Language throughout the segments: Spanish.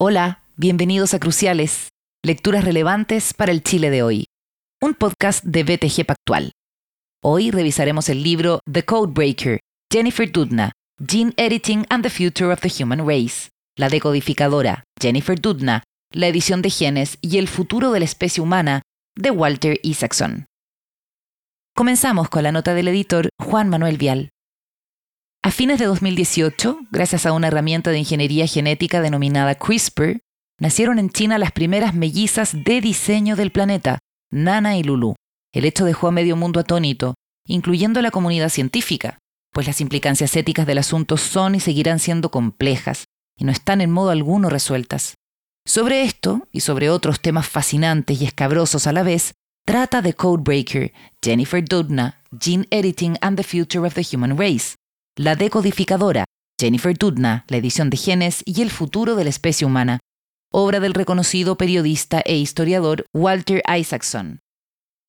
Hola, bienvenidos a Cruciales, lecturas relevantes para el Chile de hoy, un podcast de BTG Pactual. Hoy revisaremos el libro The Codebreaker, Jennifer Doudna, Gene Editing and the Future of the Human Race, la decodificadora Jennifer Doudna, la edición de genes y el futuro de la especie humana de Walter Isaacson. Comenzamos con la nota del editor Juan Manuel Vial. A fines de 2018, gracias a una herramienta de ingeniería genética denominada CRISPR, nacieron en China las primeras mellizas de diseño del planeta, Nana y Lulu. El hecho dejó a medio mundo atónito, incluyendo la comunidad científica, pues las implicancias éticas del asunto son y seguirán siendo complejas, y no están en modo alguno resueltas. Sobre esto, y sobre otros temas fascinantes y escabrosos a la vez, trata The Codebreaker, Jennifer Doudna, Gene Editing and the Future of the Human Race, la decodificadora, Jennifer Doudna, la edición de genes y el futuro de la especie humana, obra del reconocido periodista e historiador Walter Isaacson.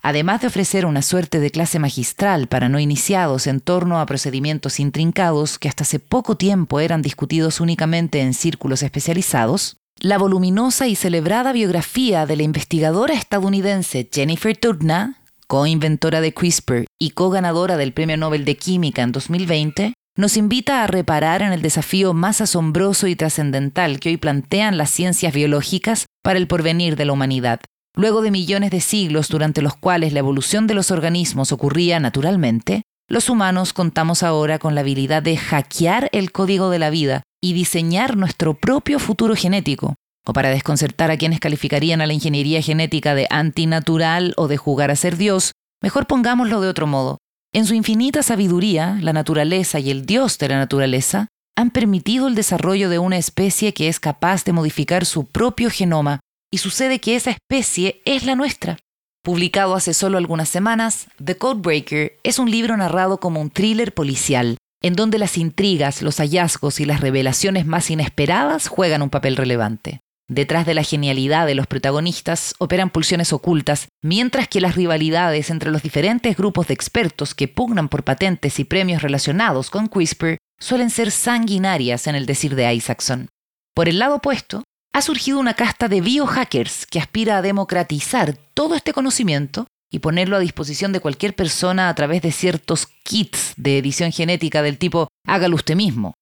Además de ofrecer una suerte de clase magistral para no iniciados en torno a procedimientos intrincados que hasta hace poco tiempo eran discutidos únicamente en círculos especializados, la voluminosa y celebrada biografía de la investigadora estadounidense Jennifer Doudna, co-inventora de CRISPR y co-ganadora del Premio Nobel de Química en 2020, nos invita a reparar en el desafío más asombroso y trascendental que hoy plantean las ciencias biológicas para el porvenir de la humanidad. Luego de millones de siglos durante los cuales la evolución de los organismos ocurría naturalmente, los humanos contamos ahora con la habilidad de hackear el código de la vida y diseñar nuestro propio futuro genético. O para desconcertar a quienes calificarían a la ingeniería genética de antinatural o de jugar a ser Dios, mejor pongámoslo de otro modo. En su infinita sabiduría, la naturaleza y el Dios de la naturaleza han permitido el desarrollo de una especie que es capaz de modificar su propio genoma, y sucede que esa especie es la nuestra. Publicado hace solo algunas semanas, The Codebreaker es un libro narrado como un thriller policial, en donde las intrigas, los hallazgos y las revelaciones más inesperadas juegan un papel relevante. Detrás de la genialidad de los protagonistas operan pulsiones ocultas, mientras que las rivalidades entre los diferentes grupos de expertos que pugnan por patentes y premios relacionados con CRISPR suelen ser sanguinarias en el decir de Isaacson. Por el lado opuesto, ha surgido una casta de biohackers que aspira a democratizar todo este conocimiento y ponerlo a disposición de cualquier persona a través de ciertos kits de edición genética del tipo hágalo usted mismo.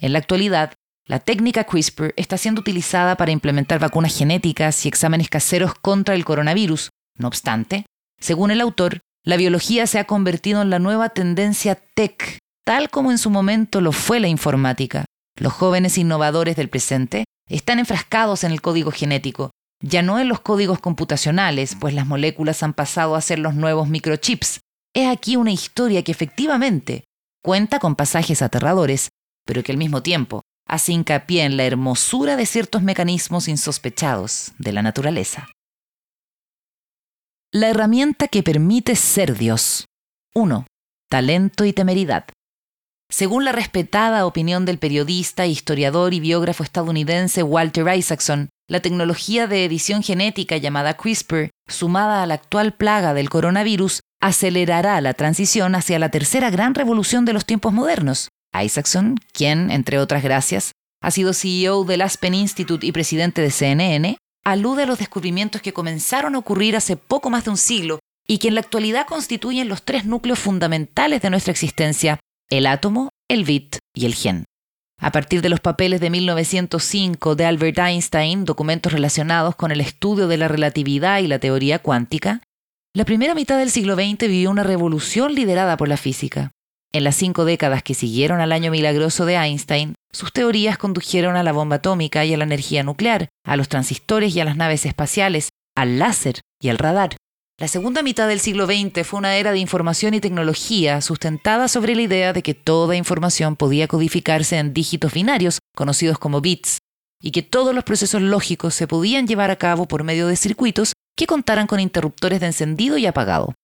En la actualidad, la técnica CRISPR está siendo utilizada para implementar vacunas genéticas y exámenes caseros contra el coronavirus. No obstante, según el autor, la biología se ha convertido en la nueva tendencia tech, tal como en su momento lo fue la informática. Los jóvenes innovadores del presente están enfrascados en el código genético, ya no en los códigos computacionales, pues las moléculas han pasado a ser los nuevos microchips. Es aquí una historia que efectivamente cuenta con pasajes aterradores, pero que al mismo tiempo hace hincapié en la hermosura de ciertos mecanismos insospechados de la naturaleza. La herramienta que permite ser Dios. 1. Talento y temeridad. Según la respetada opinión del periodista, historiador y biógrafo estadounidense Walter Isaacson, la tecnología de edición genética llamada CRISPR, sumada a la actual plaga del coronavirus, acelerará la transición hacia la tercera gran revolución de los tiempos modernos, Isaacson, quien, entre otras gracias, ha sido CEO del Aspen Institute y presidente de CNN, alude a los descubrimientos que comenzaron a ocurrir hace poco más de un siglo y que en la actualidad constituyen los tres núcleos fundamentales de nuestra existencia, el átomo, el bit y el gen. A partir de los papeles de 1905 de Albert Einstein, documentos relacionados con el estudio de la relatividad y la teoría cuántica, la primera mitad del siglo XX vivió una revolución liderada por la física. En las cinco décadas que siguieron al año milagroso de Einstein, sus teorías condujeron a la bomba atómica y a la energía nuclear, a los transistores y a las naves espaciales, al láser y al radar. La segunda mitad del siglo XX fue una era de información y tecnología sustentada sobre la idea de que toda información podía codificarse en dígitos binarios, conocidos como bits, y que todos los procesos lógicos se podían llevar a cabo por medio de circuitos que contaran con interruptores de encendido y apagado.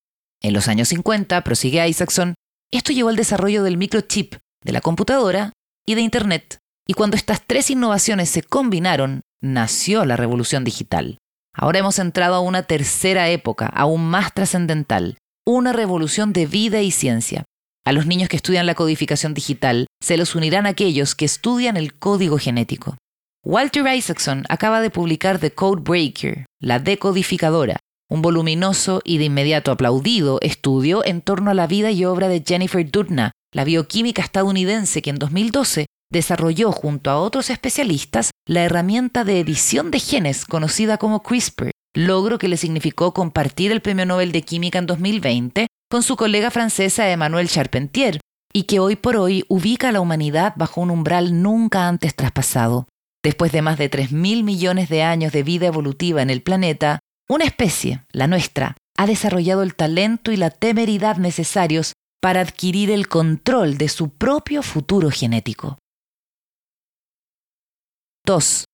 En los años 50, prosigue Isaacson, esto llevó al desarrollo del microchip, de la computadora y de Internet. Y cuando estas tres innovaciones se combinaron, nació la revolución digital. Ahora hemos entrado a una tercera época, aún más trascendental, una revolución de vida y ciencia. A los niños que estudian la codificación digital se los unirán aquellos que estudian el código genético. Walter Isaacson acaba de publicar The Code Breaker, la decodificadora, un voluminoso y de inmediato aplaudido estudio en torno a la vida y obra de Jennifer Doudna, la bioquímica estadounidense que en 2012 desarrolló junto a otros especialistas la herramienta de edición de genes conocida como CRISPR, logro que le significó compartir el Premio Nobel de Química en 2020 con su colega francesa Emmanuel Charpentier, y que hoy por hoy ubica a la humanidad bajo un umbral nunca antes traspasado. Después de más de 3.000 millones de años de vida evolutiva en el planeta, una especie, la nuestra, ha desarrollado el talento y la temeridad necesarios para adquirir el control de su propio futuro genético. 2.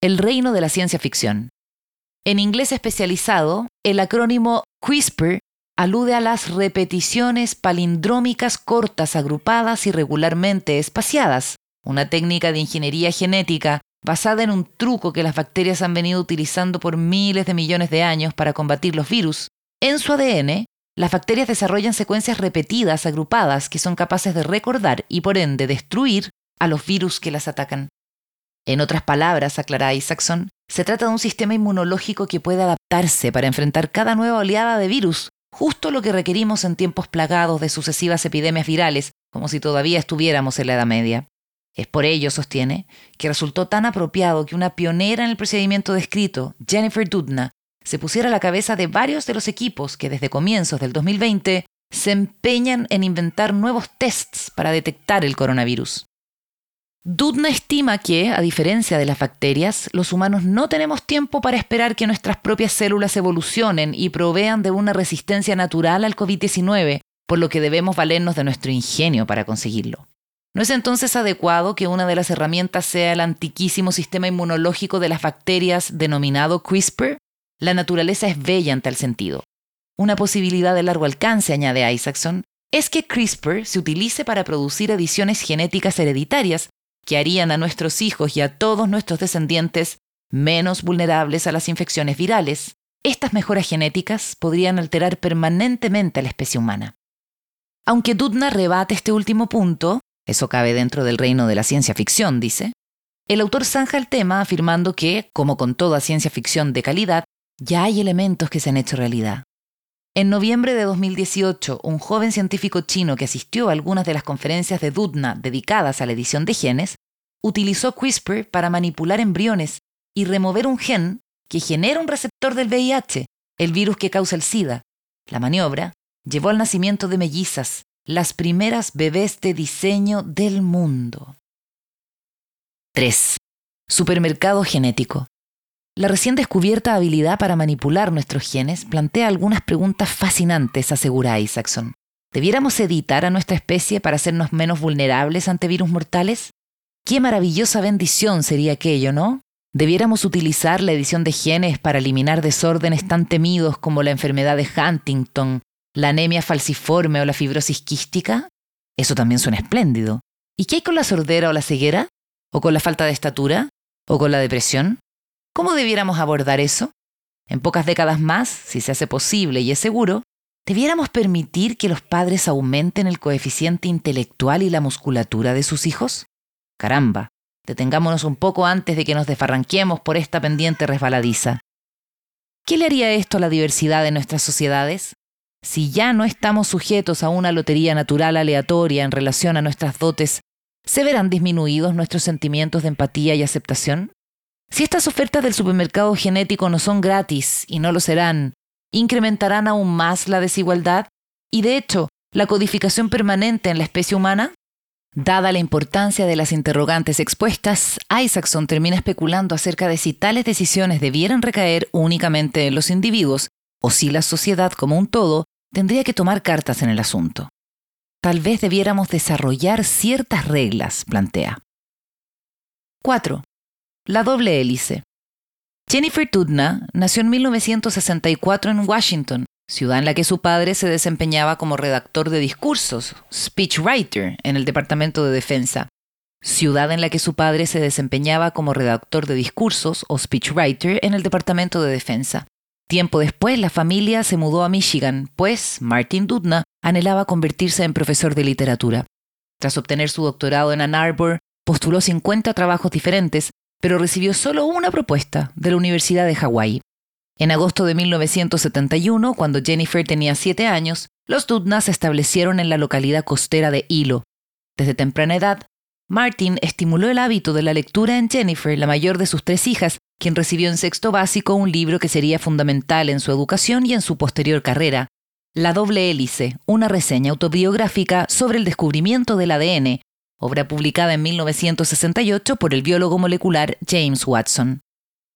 El reino de la ciencia ficción. En inglés especializado, el acrónimo CRISPR alude a las repeticiones palindrómicas cortas agrupadas y regularmente espaciadas, una técnica de ingeniería genética basada en un truco que las bacterias han venido utilizando por miles de millones de años para combatir los virus. En su ADN, las bacterias desarrollan secuencias repetidas, agrupadas, que son capaces de recordar y por ende destruir a los virus que las atacan. En otras palabras, aclara Isaacson, se trata de un sistema inmunológico que puede adaptarse para enfrentar cada nueva oleada de virus, justo lo que requerimos en tiempos plagados de sucesivas epidemias virales, como si todavía estuviéramos en la Edad Media. Es por ello, sostiene, que resultó tan apropiado que una pionera en el procedimiento descrito, Jennifer Doudna, se pusiera a la cabeza de varios de los equipos que desde comienzos del 2020 se empeñan en inventar nuevos tests para detectar el coronavirus. Doudna estima que, a diferencia de las bacterias, los humanos no tenemos tiempo para esperar que nuestras propias células evolucionen y provean de una resistencia natural al COVID-19, por lo que debemos valernos de nuestro ingenio para conseguirlo. ¿No es entonces adecuado que una de las herramientas sea el antiquísimo sistema inmunológico de las bacterias denominado CRISPR? La naturaleza es bella en tal sentido. Una posibilidad de largo alcance, añade Isaacson, es que CRISPR se utilice para producir ediciones genéticas hereditarias que harían a nuestros hijos y a todos nuestros descendientes menos vulnerables a las infecciones virales. Estas mejoras genéticas podrían alterar permanentemente a la especie humana. Aunque Dudna rebate este último punto, eso cabe dentro del reino de la ciencia ficción, dice. El autor zanja el tema afirmando que, como con toda ciencia ficción de calidad, ya hay elementos que se han hecho realidad. En noviembre de 2018, un joven científico chino que asistió a algunas de las conferencias de Dudna dedicadas a la edición de genes, utilizó CRISPR para manipular embriones y remover un gen que genera un receptor del VIH, el virus que causa el SIDA. La maniobra llevó al nacimiento de mellizas, las primeras bebés de diseño del mundo. 3. Supermercado genético. La recién descubierta habilidad para manipular nuestros genes plantea algunas preguntas fascinantes, asegura Isaacson. ¿Debiéramos editar a nuestra especie para hacernos menos vulnerables ante virus mortales? Qué maravillosa bendición sería aquello, ¿no? ¿Debiéramos utilizar la edición de genes para eliminar desórdenes tan temidos como la enfermedad de Huntington la anemia falciforme o la fibrosis quística, eso también suena espléndido. ¿Y qué hay con la sordera o la ceguera? ¿O con la falta de estatura? ¿O con la depresión? ¿Cómo debiéramos abordar eso? En pocas décadas más, si se hace posible y es seguro, ¿debiéramos permitir que los padres aumenten el coeficiente intelectual y la musculatura de sus hijos? Caramba, detengámonos un poco antes de que nos desfarranquemos por esta pendiente resbaladiza. ¿Qué le haría esto a la diversidad de nuestras sociedades? Si ya no estamos sujetos a una lotería natural aleatoria en relación a nuestras dotes, ¿se verán disminuidos nuestros sentimientos de empatía y aceptación? Si estas ofertas del supermercado genético no son gratis y no lo serán, ¿incrementarán aún más la desigualdad? Y de hecho, la codificación permanente en la especie humana? Dada la importancia de las interrogantes expuestas, Isaacson termina especulando acerca de si tales decisiones debieran recaer únicamente en los individuos o si la sociedad como un todo tendría que tomar cartas en el asunto. Tal vez debiéramos desarrollar ciertas reglas, plantea. 4. La doble hélice. Jennifer Tudna nació en 1964 en Washington, ciudad en la que su padre se desempeñaba como redactor de discursos, speechwriter, en el Departamento de Defensa. Ciudad en la que su padre se desempeñaba como redactor de discursos o speechwriter en el Departamento de Defensa. Tiempo después, la familia se mudó a Michigan, pues Martin Dudna anhelaba convertirse en profesor de literatura. Tras obtener su doctorado en Ann Arbor, postuló 50 trabajos diferentes, pero recibió solo una propuesta de la Universidad de Hawái. En agosto de 1971, cuando Jennifer tenía siete años, los Dudna se establecieron en la localidad costera de Hilo. Desde temprana edad, Martin estimuló el hábito de la lectura en Jennifer, la mayor de sus tres hijas, quien recibió en sexto básico un libro que sería fundamental en su educación y en su posterior carrera, La doble hélice, una reseña autobiográfica sobre el descubrimiento del ADN, obra publicada en 1968 por el biólogo molecular James Watson.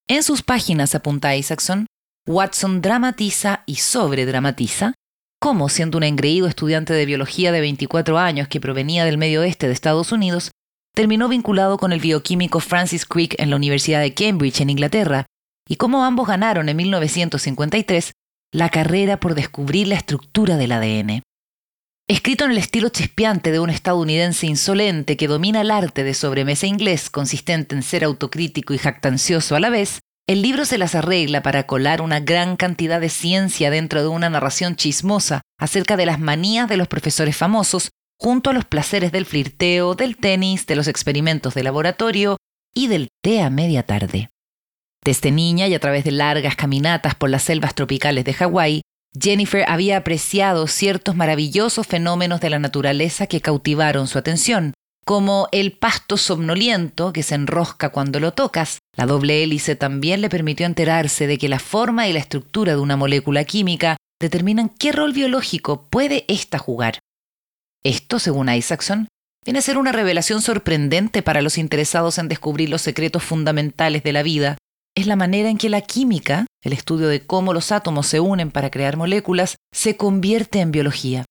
En sus páginas, apunta Isaacson, Watson dramatiza y sobredramatiza cómo, siendo un engreído estudiante de biología de 24 años que provenía del medio oeste de Estados Unidos, terminó vinculado con el bioquímico Francis Crick en la Universidad de Cambridge, en Inglaterra, y cómo ambos ganaron en 1953 la carrera por descubrir la estructura del ADN. Escrito en el estilo chispeante de un estadounidense insolente que domina el arte de sobremesa inglés consistente en ser autocrítico y jactancioso a la vez, el libro se las arregla para colar una gran cantidad de ciencia dentro de una narración chismosa acerca de las manías de los profesores famosos, junto a los placeres del flirteo, del tenis, de los experimentos de laboratorio y del té a media tarde. Desde niña y a través de largas caminatas por las selvas tropicales de Hawái, Jennifer había apreciado ciertos maravillosos fenómenos de la naturaleza que cautivaron su atención, como el pasto somnoliento que se enrosca cuando lo tocas. La doble hélice también le permitió enterarse de que la forma y la estructura de una molécula química determinan qué rol biológico puede ésta jugar. Esto, según Isaacson, viene a ser una revelación sorprendente para los interesados en descubrir los secretos fundamentales de la vida, es la manera en que la química, el estudio de cómo los átomos se unen para crear moléculas, se convierte en biología.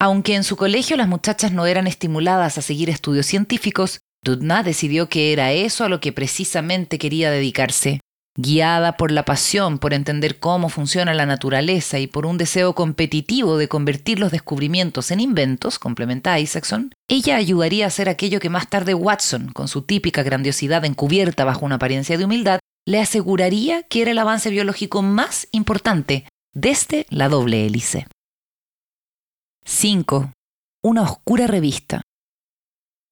Aunque en su colegio las muchachas no eran estimuladas a seguir estudios científicos, Dudna decidió que era eso a lo que precisamente quería dedicarse. Guiada por la pasión por entender cómo funciona la naturaleza y por un deseo competitivo de convertir los descubrimientos en inventos, complementa Isaacson, ella ayudaría a hacer aquello que más tarde Watson, con su típica grandiosidad encubierta bajo una apariencia de humildad, le aseguraría que era el avance biológico más importante desde la doble hélice. 5. Una oscura revista.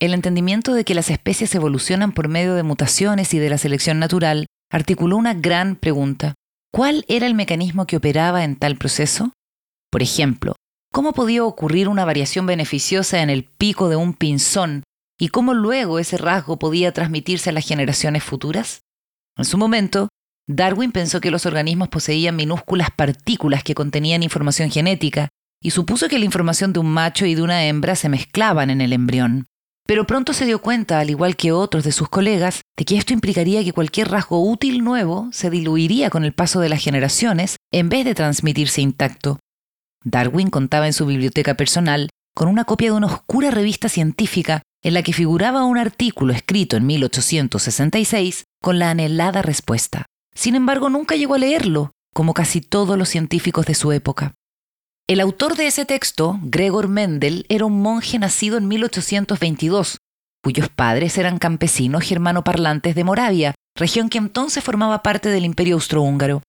El entendimiento de que las especies evolucionan por medio de mutaciones y de la selección natural articuló una gran pregunta. ¿Cuál era el mecanismo que operaba en tal proceso? Por ejemplo, ¿cómo podía ocurrir una variación beneficiosa en el pico de un pinzón y cómo luego ese rasgo podía transmitirse a las generaciones futuras? En su momento, Darwin pensó que los organismos poseían minúsculas partículas que contenían información genética y supuso que la información de un macho y de una hembra se mezclaban en el embrión. Pero pronto se dio cuenta, al igual que otros de sus colegas, de que esto implicaría que cualquier rasgo útil nuevo se diluiría con el paso de las generaciones en vez de transmitirse intacto. Darwin contaba en su biblioteca personal con una copia de una oscura revista científica en la que figuraba un artículo escrito en 1866 con la anhelada respuesta. Sin embargo, nunca llegó a leerlo, como casi todos los científicos de su época. El autor de ese texto, Gregor Mendel, era un monje nacido en 1822, cuyos padres eran campesinos germanoparlantes de Moravia, región que entonces formaba parte del Imperio Austrohúngaro.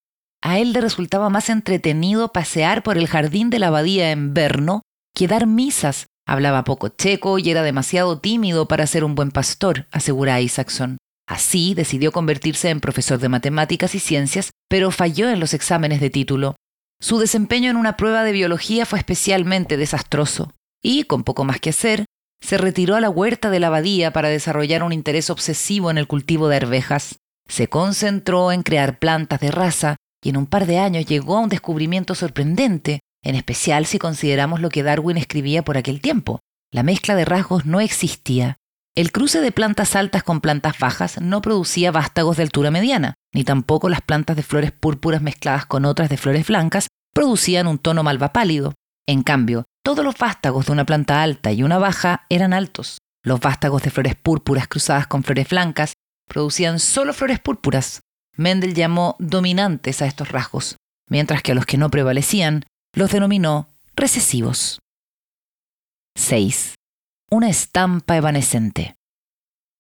A él le resultaba más entretenido pasear por el jardín de la abadía en Berno que dar misas Hablaba poco checo y era demasiado tímido para ser un buen pastor, asegura Isaacson. Así decidió convertirse en profesor de matemáticas y ciencias, pero falló en los exámenes de título. Su desempeño en una prueba de biología fue especialmente desastroso, y, con poco más que hacer, se retiró a la huerta de la abadía para desarrollar un interés obsesivo en el cultivo de arvejas. Se concentró en crear plantas de raza y en un par de años llegó a un descubrimiento sorprendente en especial si consideramos lo que Darwin escribía por aquel tiempo. La mezcla de rasgos no existía. El cruce de plantas altas con plantas bajas no producía vástagos de altura mediana, ni tampoco las plantas de flores púrpuras mezcladas con otras de flores blancas producían un tono malva pálido. En cambio, todos los vástagos de una planta alta y una baja eran altos. Los vástagos de flores púrpuras cruzadas con flores blancas producían solo flores púrpuras. Mendel llamó dominantes a estos rasgos, mientras que a los que no prevalecían los denominó recesivos. 6. Una estampa evanescente.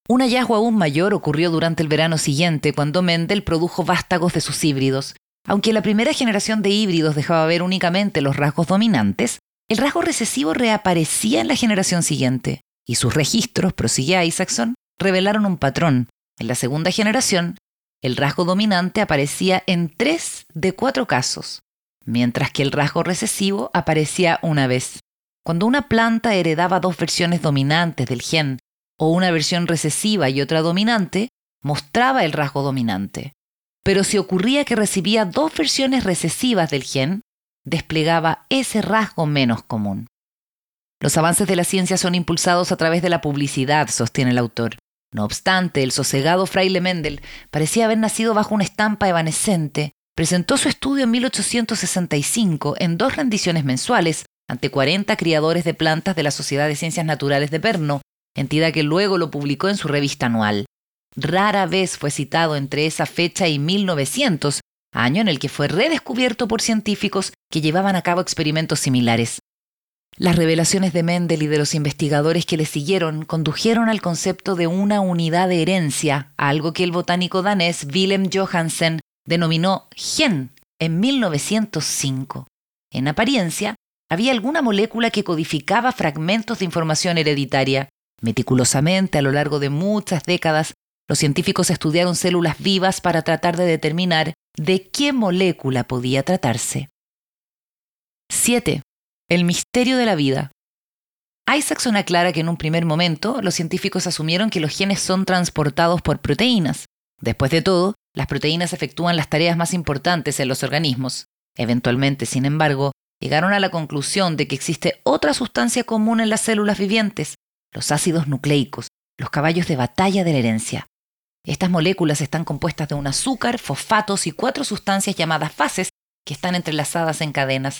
Un hallazgo aún mayor ocurrió durante el verano siguiente cuando Mendel produjo vástagos de sus híbridos. Aunque la primera generación de híbridos dejaba ver únicamente los rasgos dominantes, el rasgo recesivo reaparecía en la generación siguiente, y sus registros, prosigue Isaacson, revelaron un patrón, En la segunda generación, el rasgo dominante aparecía en tres de cuatro casos, mientras que el rasgo recesivo aparecía una vez. Cuando una planta heredaba dos versiones dominantes del gen o una versión recesiva y otra dominante, mostraba el rasgo dominante. Pero si ocurría que recibía dos versiones recesivas del gen, desplegaba ese rasgo menos común. Los avances de la ciencia son impulsados a través de la publicidad, sostiene el autor. No obstante, el sosegado fraile Mendel parecía haber nacido bajo una estampa evanescente. Presentó su estudio en 1865 en dos rendiciones mensuales ante 40 criadores de plantas de la Sociedad de Ciencias Naturales de Perno, entidad que luego lo publicó en su revista anual. Rara vez fue citado entre esa fecha y 1900, año en el que fue redescubierto por científicos que llevaban a cabo experimentos similares. Las revelaciones de Mendel y de los investigadores que le siguieron condujeron al concepto de una unidad de herencia, algo que el botánico danés Willem Johansen denominó gen en 1905. En apariencia, había alguna molécula que codificaba fragmentos de información hereditaria. Meticulosamente, a lo largo de muchas décadas, los científicos estudiaron células vivas para tratar de determinar de qué molécula podía tratarse. 7. El misterio de la vida. Isaacson aclara que en un primer momento los científicos asumieron que los genes son transportados por proteínas. Después de todo, las proteínas efectúan las tareas más importantes en los organismos. Eventualmente, sin embargo, llegaron a la conclusión de que existe otra sustancia común en las células vivientes, los ácidos nucleicos, los caballos de batalla de la herencia. Estas moléculas están compuestas de un azúcar, fosfatos y cuatro sustancias llamadas fases que están entrelazadas en cadenas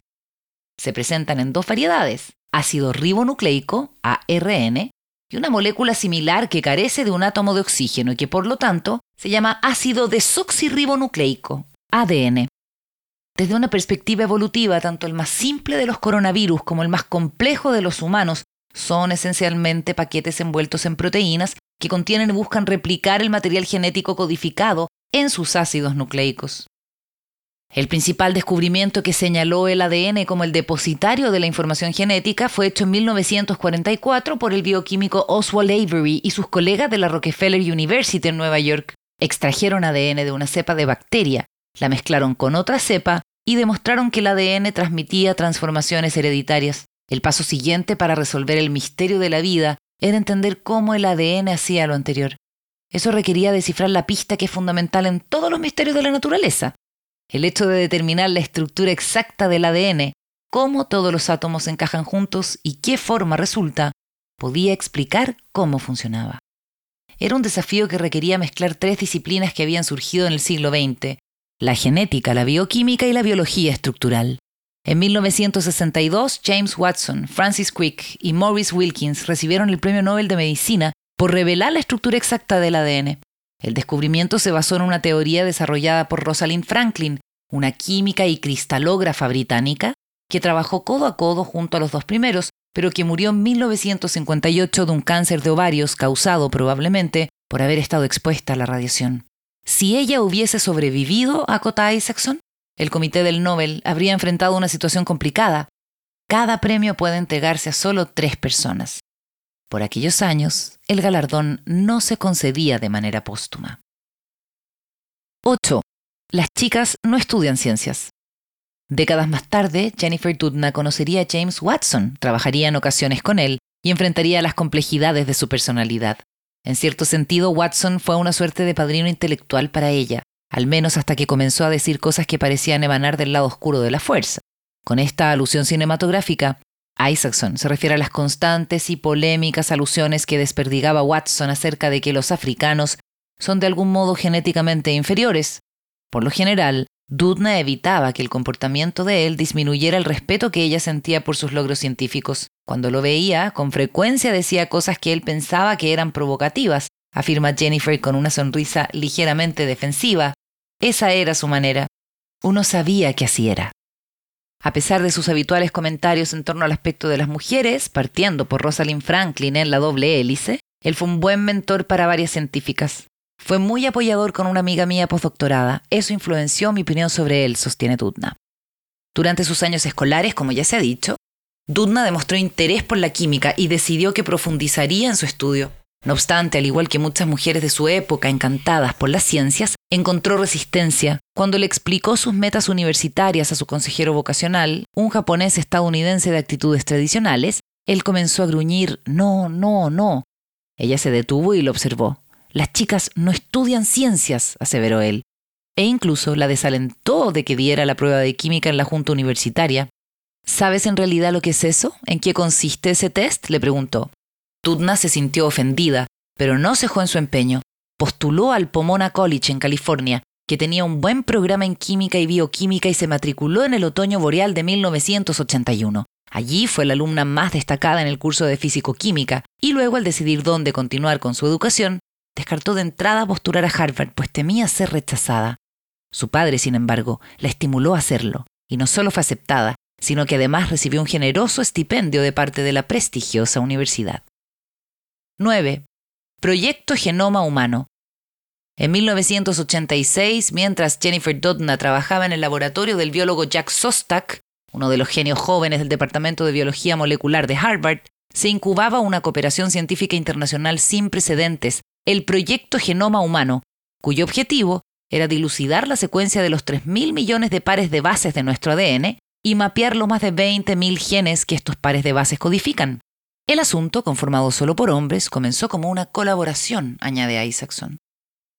se presentan en dos variedades, ácido ribonucleico, ARN, y una molécula similar que carece de un átomo de oxígeno y que por lo tanto se llama ácido desoxirribonucleico, ADN. Desde una perspectiva evolutiva, tanto el más simple de los coronavirus como el más complejo de los humanos son esencialmente paquetes envueltos en proteínas que contienen y buscan replicar el material genético codificado en sus ácidos nucleicos. El principal descubrimiento que señaló el ADN como el depositario de la información genética fue hecho en 1944 por el bioquímico Oswald Avery y sus colegas de la Rockefeller University en Nueva York. Extrajeron ADN de una cepa de bacteria, la mezclaron con otra cepa y demostraron que el ADN transmitía transformaciones hereditarias. El paso siguiente para resolver el misterio de la vida era entender cómo el ADN hacía lo anterior. Eso requería descifrar la pista que es fundamental en todos los misterios de la naturaleza, el hecho de determinar la estructura exacta del ADN, cómo todos los átomos encajan juntos y qué forma resulta, podía explicar cómo funcionaba. Era un desafío que requería mezclar tres disciplinas que habían surgido en el siglo XX, la genética, la bioquímica y la biología estructural. En 1962, James Watson, Francis Crick y Maurice Wilkins recibieron el Premio Nobel de Medicina por revelar la estructura exacta del ADN. El descubrimiento se basó en una teoría desarrollada por Rosalind Franklin, una química y cristalógrafa británica, que trabajó codo a codo junto a los dos primeros, pero que murió en 1958 de un cáncer de ovarios causado probablemente por haber estado expuesta a la radiación. Si ella hubiese sobrevivido, acota Isaacson, el comité del Nobel habría enfrentado una situación complicada. Cada premio puede entregarse a solo tres personas. Por aquellos años, el galardón no se concedía de manera póstuma. 8. Las chicas no estudian ciencias. Décadas más tarde, Jennifer Doudna conocería a James Watson, trabajaría en ocasiones con él y enfrentaría las complejidades de su personalidad. En cierto sentido, Watson fue una suerte de padrino intelectual para ella, al menos hasta que comenzó a decir cosas que parecían emanar del lado oscuro de la fuerza. Con esta alusión cinematográfica, Isaacson se refiere a las constantes y polémicas alusiones que desperdigaba Watson acerca de que los africanos son de algún modo genéticamente inferiores. Por lo general, Dudna evitaba que el comportamiento de él disminuyera el respeto que ella sentía por sus logros científicos. Cuando lo veía, con frecuencia decía cosas que él pensaba que eran provocativas, afirma Jennifer con una sonrisa ligeramente defensiva. Esa era su manera. Uno sabía que así era. A pesar de sus habituales comentarios en torno al aspecto de las mujeres, partiendo por Rosalind Franklin en la doble hélice, él fue un buen mentor para varias científicas. Fue muy apoyador con una amiga mía postdoctorada. Eso influenció mi opinión sobre él, sostiene Dudna. Durante sus años escolares, como ya se ha dicho, Dudna demostró interés por la química y decidió que profundizaría en su estudio. No obstante, al igual que muchas mujeres de su época encantadas por las ciencias, encontró resistencia cuando le explicó sus metas universitarias a su consejero vocacional, un japonés estadounidense de actitudes tradicionales. Él comenzó a gruñir, no, no, no. Ella se detuvo y lo observó. Las chicas no estudian ciencias, aseveró él. E incluso la desalentó de que diera la prueba de química en la junta universitaria. ¿Sabes en realidad lo que es eso? ¿En qué consiste ese test? le preguntó. Tudna se sintió ofendida, pero no cejó en su empeño. Postuló al Pomona College en California, que tenía un buen programa en química y bioquímica y se matriculó en el otoño boreal de 1981. Allí fue la alumna más destacada en el curso de físico-química y luego al decidir dónde continuar con su educación, descartó de entrada postular a Harvard, pues temía ser rechazada. Su padre, sin embargo, la estimuló a hacerlo, y no solo fue aceptada, sino que además recibió un generoso estipendio de parte de la prestigiosa universidad. 9. Proyecto Genoma Humano. En 1986, mientras Jennifer Doudna trabajaba en el laboratorio del biólogo Jack Sostak, uno de los genios jóvenes del Departamento de Biología Molecular de Harvard, se incubaba una cooperación científica internacional sin precedentes, el Proyecto Genoma Humano, cuyo objetivo era dilucidar la secuencia de los 3.000 millones de pares de bases de nuestro ADN y mapear los más de 20.000 genes que estos pares de bases codifican. El asunto, conformado solo por hombres, comenzó como una colaboración, añade Isaacson.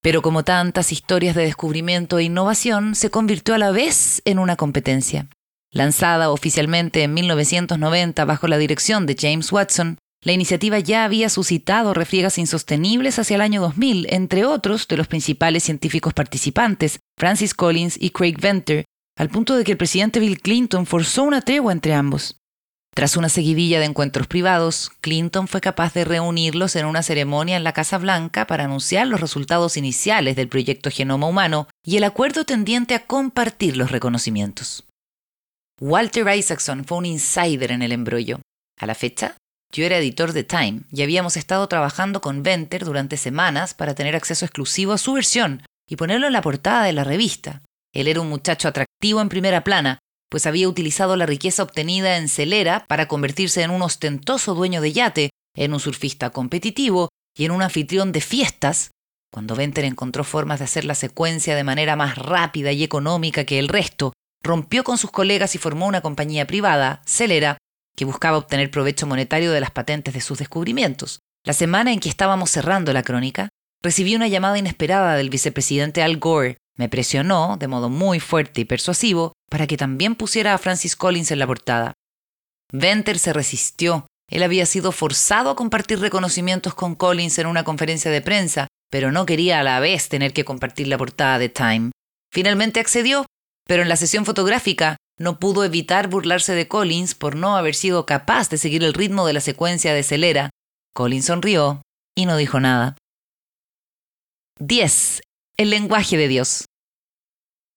Pero como tantas historias de descubrimiento e innovación, se convirtió a la vez en una competencia. Lanzada oficialmente en 1990 bajo la dirección de James Watson, la iniciativa ya había suscitado refriegas insostenibles hacia el año 2000, entre otros de los principales científicos participantes, Francis Collins y Craig Venter, al punto de que el presidente Bill Clinton forzó una tregua entre ambos. Tras una seguidilla de encuentros privados, Clinton fue capaz de reunirlos en una ceremonia en la Casa Blanca para anunciar los resultados iniciales del proyecto Genoma Humano y el acuerdo tendiente a compartir los reconocimientos. Walter Isaacson fue un insider en el embrollo. A la fecha, yo era editor de Time y habíamos estado trabajando con Venter durante semanas para tener acceso exclusivo a su versión y ponerlo en la portada de la revista. Él era un muchacho atractivo en primera plana, pues había utilizado la riqueza obtenida en Celera para convertirse en un ostentoso dueño de yate, en un surfista competitivo y en un anfitrión de fiestas, cuando Venter encontró formas de hacer la secuencia de manera más rápida y económica que el resto, rompió con sus colegas y formó una compañía privada, Celera, que buscaba obtener provecho monetario de las patentes de sus descubrimientos. La semana en que estábamos cerrando la crónica, recibí una llamada inesperada del vicepresidente Al Gore, me presionó, de modo muy fuerte y persuasivo, para que también pusiera a Francis Collins en la portada. Venter se resistió. Él había sido forzado a compartir reconocimientos con Collins en una conferencia de prensa, pero no quería a la vez tener que compartir la portada de Time. Finalmente accedió, pero en la sesión fotográfica no pudo evitar burlarse de Collins por no haber sido capaz de seguir el ritmo de la secuencia de Celera. Collins sonrió y no dijo nada. 10. El lenguaje de Dios.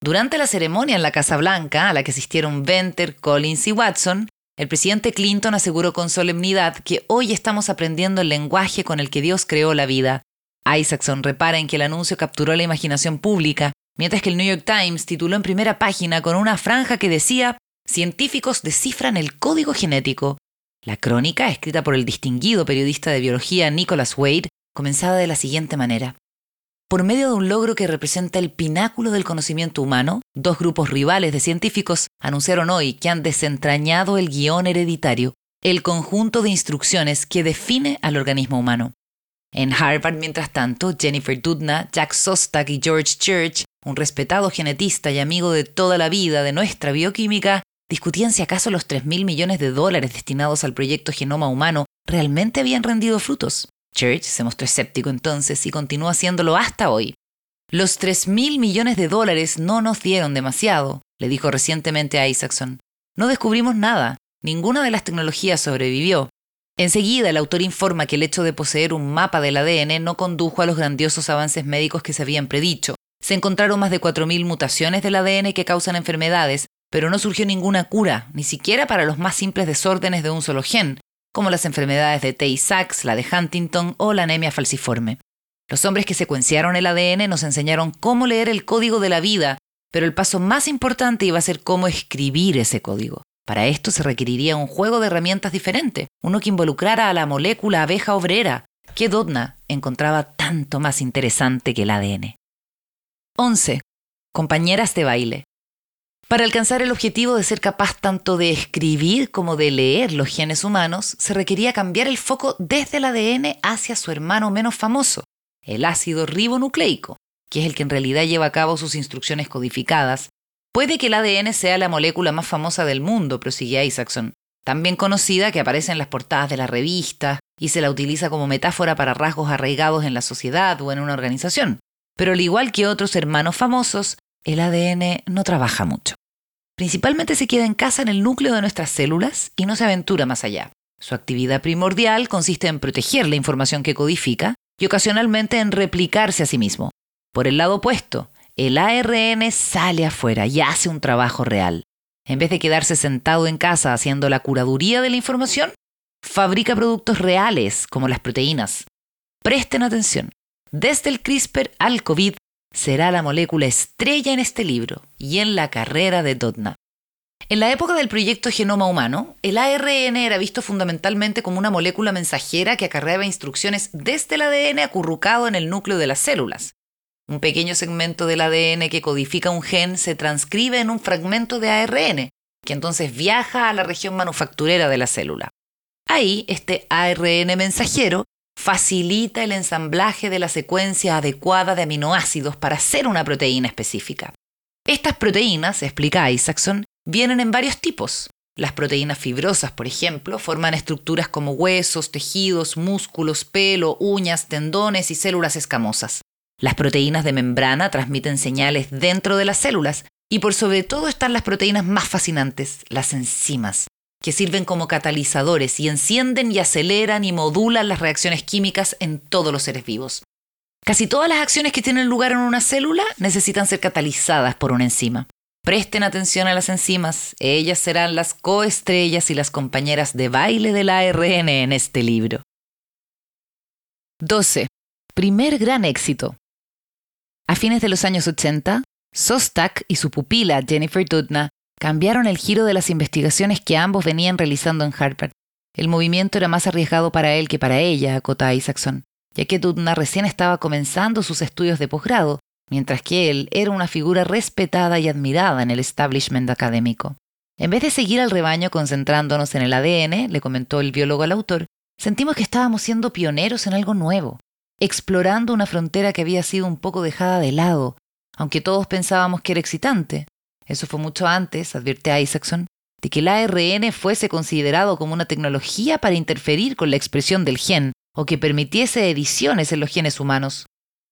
Durante la ceremonia en la Casa Blanca, a la que asistieron Venter, Collins y Watson, el presidente Clinton aseguró con solemnidad que hoy estamos aprendiendo el lenguaje con el que Dios creó la vida. Isaacson repara en que el anuncio capturó la imaginación pública, mientras que el New York Times tituló en primera página con una franja que decía Científicos descifran el código genético. La crónica, escrita por el distinguido periodista de biología Nicholas Wade, comenzaba de la siguiente manera. Por medio de un logro que representa el pináculo del conocimiento humano, dos grupos rivales de científicos anunciaron hoy que han desentrañado el guion hereditario, el conjunto de instrucciones que define al organismo humano. En Harvard, mientras tanto, Jennifer Doudna, Jack Sostak y George Church, un respetado genetista y amigo de toda la vida de nuestra bioquímica, discutían si acaso los 3.000 millones de dólares destinados al proyecto Genoma Humano realmente habían rendido frutos. Church se mostró escéptico entonces y continúa haciéndolo hasta hoy. Los 3 mil millones de dólares no nos dieron demasiado, le dijo recientemente a Isaacson. No descubrimos nada, ninguna de las tecnologías sobrevivió. Enseguida el autor informa que el hecho de poseer un mapa del ADN no condujo a los grandiosos avances médicos que se habían predicho. Se encontraron más de 4.000 mutaciones del ADN que causan enfermedades, pero no surgió ninguna cura, ni siquiera para los más simples desórdenes de un solo gen, como las enfermedades de Tay-Sachs, la de Huntington o la anemia falciforme. Los hombres que secuenciaron el ADN nos enseñaron cómo leer el código de la vida, pero el paso más importante iba a ser cómo escribir ese código. Para esto se requeriría un juego de herramientas diferente, uno que involucrara a la molécula abeja obrera, que Dodna encontraba tanto más interesante que el ADN. 11. Compañeras de baile. Para alcanzar el objetivo de ser capaz tanto de escribir como de leer los genes humanos, se requería cambiar el foco desde el ADN hacia su hermano menos famoso, el ácido ribonucleico, que es el que en realidad lleva a cabo sus instrucciones codificadas. Puede que el ADN sea la molécula más famosa del mundo, prosiguió Isaacson, también conocida que aparece en las portadas de las revistas y se la utiliza como metáfora para rasgos arraigados en la sociedad o en una organización. Pero al igual que otros hermanos famosos, el ADN no trabaja mucho. Principalmente se queda en casa en el núcleo de nuestras células y no se aventura más allá. Su actividad primordial consiste en proteger la información que codifica y ocasionalmente en replicarse a sí mismo. Por el lado opuesto, el ARN sale afuera y hace un trabajo real. En vez de quedarse sentado en casa haciendo la curaduría de la información, fabrica productos reales como las proteínas. Presten atención. Desde el CRISPR al COVID será la molécula estrella en este libro y en la carrera de Dodna. En la época del proyecto Genoma Humano, el ARN era visto fundamentalmente como una molécula mensajera que acarreaba instrucciones desde el ADN acurrucado en el núcleo de las células. Un pequeño segmento del ADN que codifica un gen se transcribe en un fragmento de ARN, que entonces viaja a la región manufacturera de la célula. Ahí, este ARN mensajero facilita el ensamblaje de la secuencia adecuada de aminoácidos para hacer una proteína específica. Estas proteínas, explica Isaacson, vienen en varios tipos. Las proteínas fibrosas, por ejemplo, forman estructuras como huesos, tejidos, músculos, pelo, uñas, tendones y células escamosas. Las proteínas de membrana transmiten señales dentro de las células y por sobre todo están las proteínas más fascinantes, las enzimas, que sirven como catalizadores y encienden y aceleran y modulan las reacciones químicas en todos los seres vivos. Casi todas las acciones que tienen lugar en una célula necesitan ser catalizadas por una enzima. Presten atención a las enzimas, ellas serán las coestrellas y las compañeras de baile del ARN en este libro. 12. Primer gran éxito. A fines de los años 80, Sostak y su pupila Jennifer Doudna cambiaron el giro de las investigaciones que ambos venían realizando en Harvard. El movimiento era más arriesgado para él que para ella, acota Isaacson, ya que Dudna recién estaba comenzando sus estudios de posgrado, mientras que él era una figura respetada y admirada en el establishment académico. En vez de seguir al rebaño concentrándonos en el ADN, le comentó el biólogo al autor, sentimos que estábamos siendo pioneros en algo nuevo, explorando una frontera que había sido un poco dejada de lado, aunque todos pensábamos que era excitante. Eso fue mucho antes, advierte Isaacson, de que el ARN fuese considerado como una tecnología para interferir con la expresión del gen o que permitiese ediciones en los genes humanos.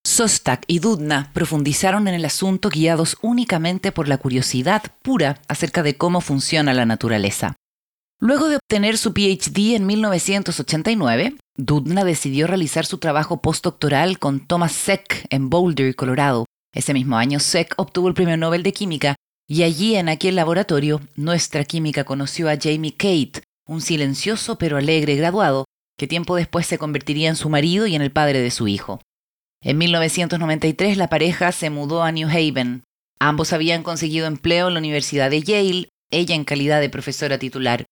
Sostak y Dudna profundizaron en el asunto guiados únicamente por la curiosidad pura acerca de cómo funciona la naturaleza. Luego de obtener su PhD en 1989, Dudna decidió realizar su trabajo postdoctoral con Thomas Seck en Boulder, Colorado. Ese mismo año, Seck obtuvo el Premio Nobel de Química y allí, en aquel laboratorio, nuestra química conoció a Jamie Kate, un silencioso pero alegre graduado, que tiempo después se convertiría en su marido y en el padre de su hijo. En 1993 la pareja se mudó a New Haven. Ambos habían conseguido empleo en la Universidad de Yale, ella en calidad de profesora titular.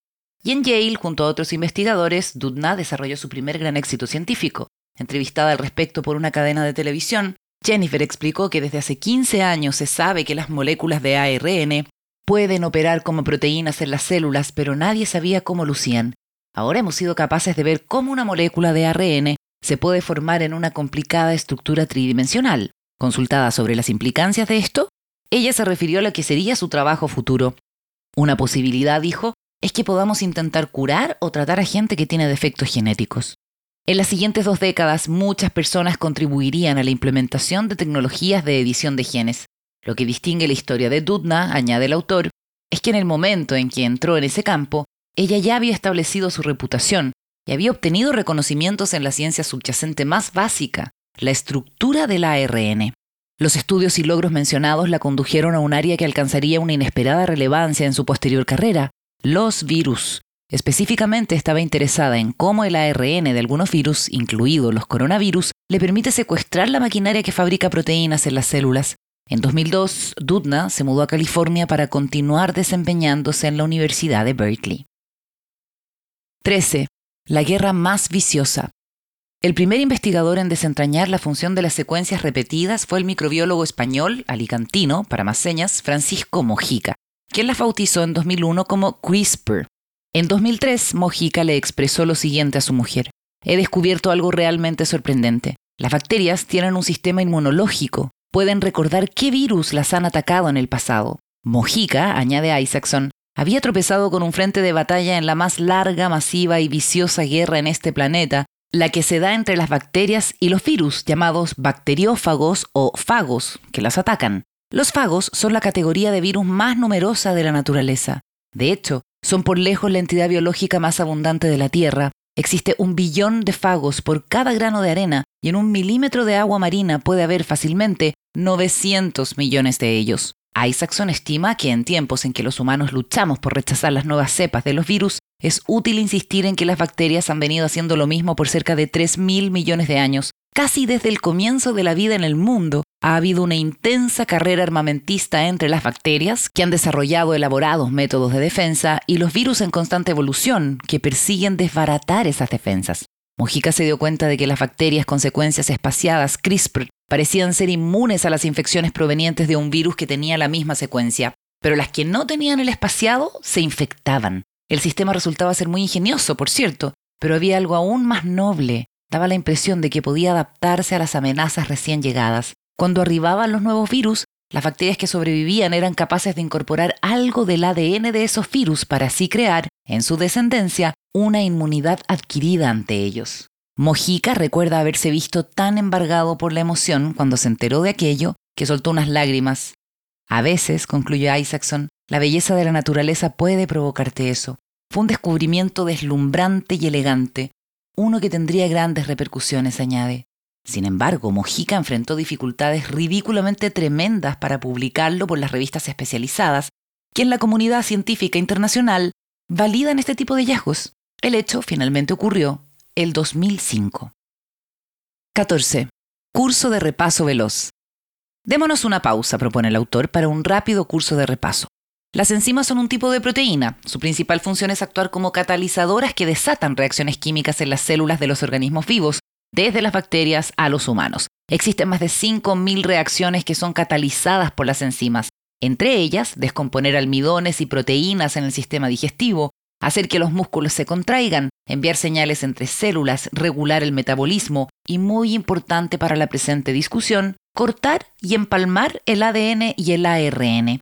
Y en Yale, junto a otros investigadores, Dudna desarrolló su primer gran éxito científico. Entrevistada al respecto por una cadena de televisión, Jennifer explicó que desde hace 15 años se sabe que las moléculas de ARN pueden operar como proteínas en las células, pero nadie sabía cómo lucían. Ahora hemos sido capaces de ver cómo una molécula de ARN se puede formar en una complicada estructura tridimensional. Consultada sobre las implicancias de esto, ella se refirió a lo que sería su trabajo futuro. Una posibilidad, dijo, es que podamos intentar curar o tratar a gente que tiene defectos genéticos. En las siguientes dos décadas, muchas personas contribuirían a la implementación de tecnologías de edición de genes. Lo que distingue la historia de Dudna, añade el autor, es que en el momento en que entró en ese campo, ella ya había establecido su reputación y había obtenido reconocimientos en la ciencia subyacente más básica, la estructura del ARN. Los estudios y logros mencionados la condujeron a un área que alcanzaría una inesperada relevancia en su posterior carrera, los virus, Específicamente estaba interesada en cómo el ARN de algunos virus, incluidos los coronavirus, le permite secuestrar la maquinaria que fabrica proteínas en las células. En 2002, Dudna se mudó a California para continuar desempeñándose en la Universidad de Berkeley. 13. La guerra más viciosa. El primer investigador en desentrañar la función de las secuencias repetidas fue el microbiólogo español, alicantino, para más señas, Francisco Mojica, quien las bautizó en 2001 como CRISPR. En 2003, Mojica le expresó lo siguiente a su mujer. He descubierto algo realmente sorprendente. Las bacterias tienen un sistema inmunológico. Pueden recordar qué virus las han atacado en el pasado. Mojica, añade Isaacson, había tropezado con un frente de batalla en la más larga, masiva y viciosa guerra en este planeta, la que se da entre las bacterias y los virus, llamados bacteriófagos o fagos, que las atacan. Los fagos son la categoría de virus más numerosa de la naturaleza. De hecho, son por lejos la entidad biológica más abundante de la Tierra. Existe un billón de fagos por cada grano de arena y en un milímetro de agua marina puede haber fácilmente 900 millones de ellos. Isaacson estima que en tiempos en que los humanos luchamos por rechazar las nuevas cepas de los virus, es útil insistir en que las bacterias han venido haciendo lo mismo por cerca de 3.000 millones de años. Casi desde el comienzo de la vida en el mundo ha habido una intensa carrera armamentista entre las bacterias, que han desarrollado elaborados métodos de defensa, y los virus en constante evolución, que persiguen desbaratar esas defensas. Mojica se dio cuenta de que las bacterias con secuencias espaciadas CRISPR parecían ser inmunes a las infecciones provenientes de un virus que tenía la misma secuencia, pero las que no tenían el espaciado se infectaban. El sistema resultaba ser muy ingenioso, por cierto, pero había algo aún más noble. Daba la impresión de que podía adaptarse a las amenazas recién llegadas. Cuando arribaban los nuevos virus, las bacterias que sobrevivían eran capaces de incorporar algo del ADN de esos virus para así crear, en su descendencia, una inmunidad adquirida ante ellos. Mojica recuerda haberse visto tan embargado por la emoción cuando se enteró de aquello que soltó unas lágrimas. A veces, concluyó Isaacson, la belleza de la naturaleza puede provocarte eso. Fue un descubrimiento deslumbrante y elegante, uno que tendría grandes repercusiones, añade. Sin embargo, Mojica enfrentó dificultades ridículamente tremendas para publicarlo por las revistas especializadas, que en la comunidad científica internacional validan este tipo de hallazgos. El hecho finalmente ocurrió el 2005. 14. Curso de repaso veloz. Démonos una pausa, propone el autor, para un rápido curso de repaso. Las enzimas son un tipo de proteína. Su principal función es actuar como catalizadoras que desatan reacciones químicas en las células de los organismos vivos, desde las bacterias a los humanos. Existen más de 5.000 reacciones que son catalizadas por las enzimas, entre ellas descomponer almidones y proteínas en el sistema digestivo, hacer que los músculos se contraigan, enviar señales entre células, regular el metabolismo y, muy importante para la presente discusión, cortar y empalmar el ADN y el ARN.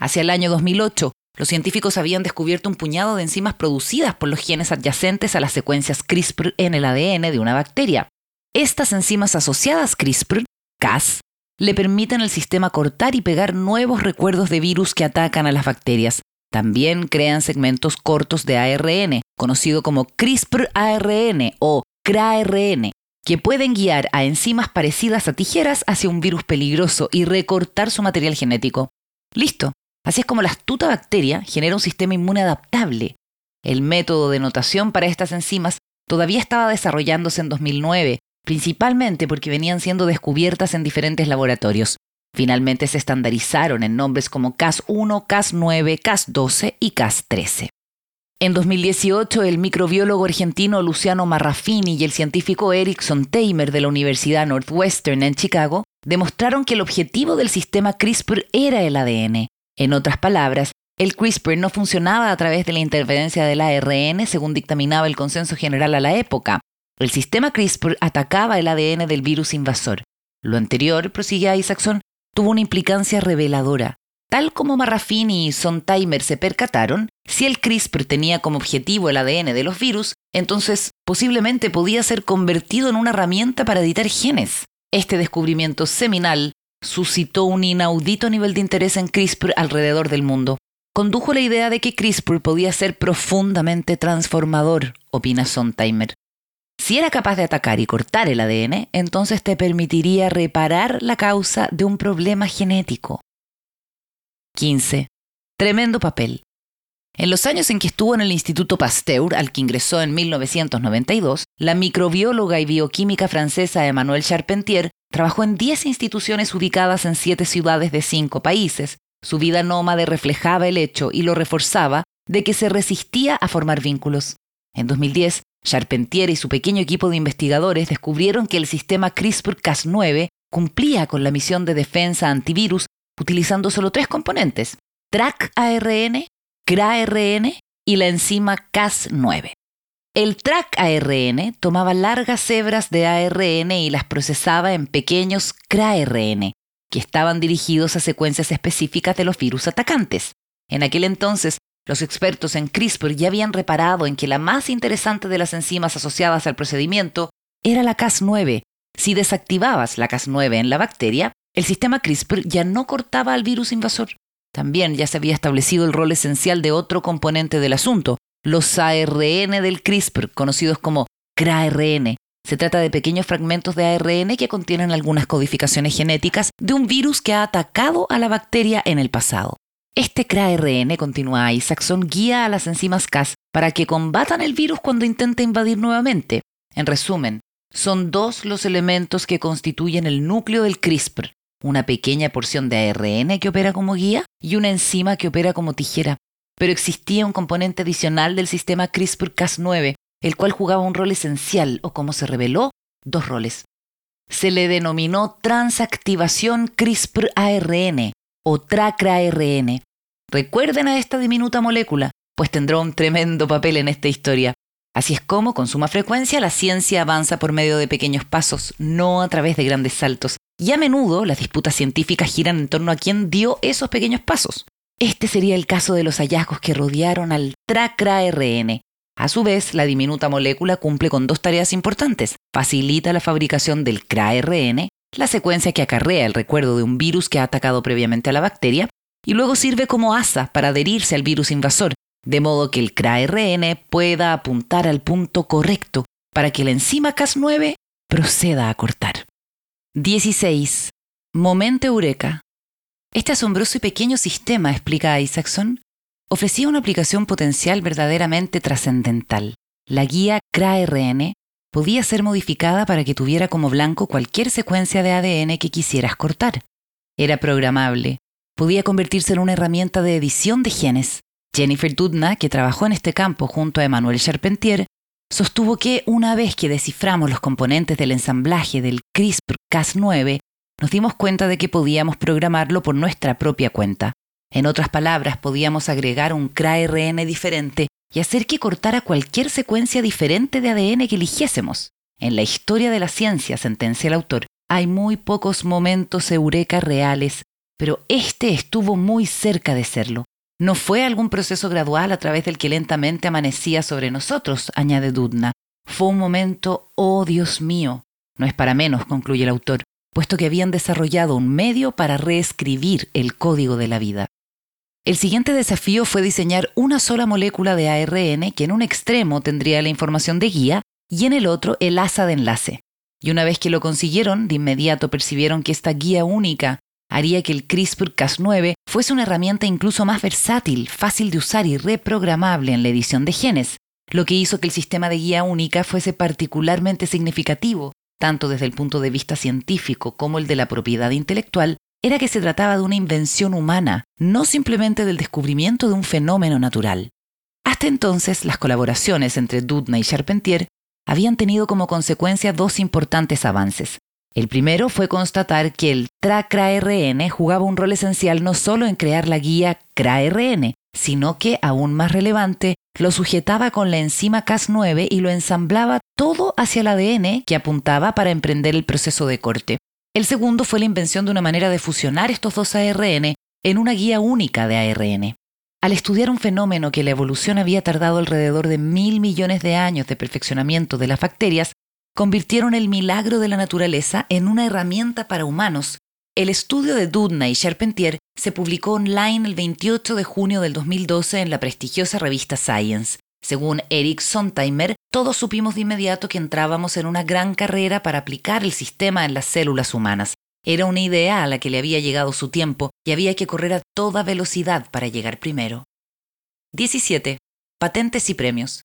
Hacia el año 2008, los científicos habían descubierto un puñado de enzimas producidas por los genes adyacentes a las secuencias CRISPR en el ADN de una bacteria. Estas enzimas asociadas CRISPR, Cas, le permiten al sistema cortar y pegar nuevos recuerdos de virus que atacan a las bacterias, también crean segmentos cortos de ARN, conocido como CRISPR-ARN o CRARN, que pueden guiar a enzimas parecidas a tijeras hacia un virus peligroso y recortar su material genético. Listo. Así es como la astuta bacteria genera un sistema inmune adaptable. El método de notación para estas enzimas todavía estaba desarrollándose en 2009, principalmente porque venían siendo descubiertas en diferentes laboratorios. Finalmente se estandarizaron en nombres como CAS1, CAS9, CAS12 y CAS13. En 2018, el microbiólogo argentino Luciano Marraffini y el científico Erickson Tamer de la Universidad Northwestern en Chicago demostraron que el objetivo del sistema CRISPR era el ADN. En otras palabras, el CRISPR no funcionaba a través de la interferencia del ARN según dictaminaba el consenso general a la época. El sistema CRISPR atacaba el ADN del virus invasor. Lo anterior, prosigue Isaacson, tuvo una implicancia reveladora. Tal como Marraffini y Sontheimer se percataron, si el CRISPR tenía como objetivo el ADN de los virus, entonces posiblemente podía ser convertido en una herramienta para editar genes. Este descubrimiento seminal suscitó un inaudito nivel de interés en CRISPR alrededor del mundo. Condujo la idea de que CRISPR podía ser profundamente transformador, opina Sontheimer. Si era capaz de atacar y cortar el ADN, entonces te permitiría reparar la causa de un problema genético. 15. Tremendo papel. En los años en que estuvo en el Instituto Pasteur, al que ingresó en 1992, la microbióloga y bioquímica francesa Emmanuelle Charpentier trabajó en 10 instituciones ubicadas en 7 ciudades de 5 países. Su vida nómade reflejaba el hecho y lo reforzaba de que se resistía a formar vínculos. En 2010 Charpentier y su pequeño equipo de investigadores descubrieron que el sistema CRISPR-Cas9 cumplía con la misión de defensa antivirus utilizando solo tres componentes, TRAC-ARN, CRARN y la enzima Cas9. El TRAC-ARN tomaba largas hebras de ARN y las procesaba en pequeños CRARN, que estaban dirigidos a secuencias específicas de los virus atacantes. En aquel entonces, los expertos en CRISPR ya habían reparado en que la más interesante de las enzimas asociadas al procedimiento era la Cas9. Si desactivabas la Cas9 en la bacteria, el sistema CRISPR ya no cortaba al virus invasor. También ya se había establecido el rol esencial de otro componente del asunto, los ARN del CRISPR, conocidos como CRARN. Se trata de pequeños fragmentos de ARN que contienen algunas codificaciones genéticas de un virus que ha atacado a la bacteria en el pasado. Este CRARN, continúa Isaacson, guía a las enzimas Cas para que combatan el virus cuando intenta invadir nuevamente. En resumen, son dos los elementos que constituyen el núcleo del CRISPR, una pequeña porción de ARN que opera como guía y una enzima que opera como tijera pero existía un componente adicional del sistema CRISPR-Cas9, el cual jugaba un rol esencial, o como se reveló, dos roles. Se le denominó transactivación CRISPR-ARN o TRACRA-ARN. Recuerden a esta diminuta molécula, pues tendrá un tremendo papel en esta historia. Así es como, con suma frecuencia, la ciencia avanza por medio de pequeños pasos, no a través de grandes saltos. Y a menudo las disputas científicas giran en torno a quién dio esos pequeños pasos. Este sería el caso de los hallazgos que rodearon al TRACRARN. A su vez, la diminuta molécula cumple con dos tareas importantes. Facilita la fabricación del CRARN, la secuencia que acarrea el recuerdo de un virus que ha atacado previamente a la bacteria, y luego sirve como asa para adherirse al virus invasor, de modo que el CRARN pueda apuntar al punto correcto para que la enzima Cas9 proceda a cortar. 16. Momento Eureka este asombroso y pequeño sistema, explica Isaacson, ofrecía una aplicación potencial verdaderamente trascendental. La guía CRARN podía ser modificada para que tuviera como blanco cualquier secuencia de ADN que quisieras cortar. Era programable. Podía convertirse en una herramienta de edición de genes. Jennifer Doudna, que trabajó en este campo junto a Emmanuel Charpentier, sostuvo que una vez que desciframos los componentes del ensamblaje del CRISPR-Cas9, nos dimos cuenta de que podíamos programarlo por nuestra propia cuenta. En otras palabras, podíamos agregar un CRARN diferente y hacer que cortara cualquier secuencia diferente de ADN que eligiésemos. En la historia de la ciencia, sentencia el autor, hay muy pocos momentos eureka reales, pero este estuvo muy cerca de serlo. No fue algún proceso gradual a través del que lentamente amanecía sobre nosotros, añade Dudna. Fue un momento, oh Dios mío. No es para menos, concluye el autor puesto que habían desarrollado un medio para reescribir el código de la vida. El siguiente desafío fue diseñar una sola molécula de ARN que en un extremo tendría la información de guía y en el otro el asa de enlace. Y una vez que lo consiguieron, de inmediato percibieron que esta guía única haría que el CRISPR-Cas9 fuese una herramienta incluso más versátil, fácil de usar y reprogramable en la edición de genes, lo que hizo que el sistema de guía única fuese particularmente significativo tanto desde el punto de vista científico como el de la propiedad intelectual, era que se trataba de una invención humana, no simplemente del descubrimiento de un fenómeno natural. Hasta entonces, las colaboraciones entre Dudna y Charpentier habían tenido como consecuencia dos importantes avances. El primero fue constatar que el TRACRARN jugaba un rol esencial no solo en crear la guía CRARN, sino que, aún más relevante, lo sujetaba con la enzima Cas9 y lo ensamblaba todo hacia el ADN que apuntaba para emprender el proceso de corte. El segundo fue la invención de una manera de fusionar estos dos ARN en una guía única de ARN. Al estudiar un fenómeno que la evolución había tardado alrededor de mil millones de años de perfeccionamiento de las bacterias, convirtieron el milagro de la naturaleza en una herramienta para humanos el estudio de Dudna y Charpentier se publicó online el 28 de junio del 2012 en la prestigiosa revista Science. Según Eric Sontheimer, todos supimos de inmediato que entrábamos en una gran carrera para aplicar el sistema en las células humanas. Era una idea a la que le había llegado su tiempo y había que correr a toda velocidad para llegar primero. 17. Patentes y premios.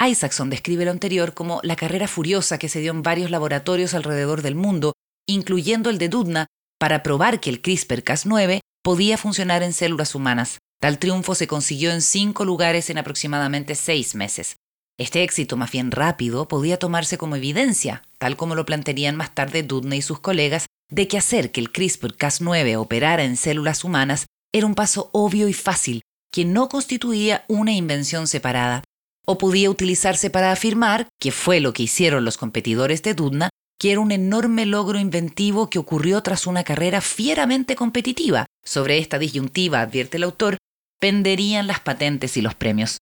Isaacson describe lo anterior como la carrera furiosa que se dio en varios laboratorios alrededor del mundo, incluyendo el de Dudna, para probar que el CRISPR-Cas9 podía funcionar en células humanas. Tal triunfo se consiguió en cinco lugares en aproximadamente seis meses. Este éxito más bien rápido podía tomarse como evidencia, tal como lo plantearían más tarde Dudney y sus colegas, de que hacer que el CRISPR-Cas9 operara en células humanas era un paso obvio y fácil, que no constituía una invención separada, o podía utilizarse para afirmar, que fue lo que hicieron los competidores de Dudna, que era un enorme logro inventivo que ocurrió tras una carrera fieramente competitiva. Sobre esta disyuntiva, advierte el autor, penderían las patentes y los premios.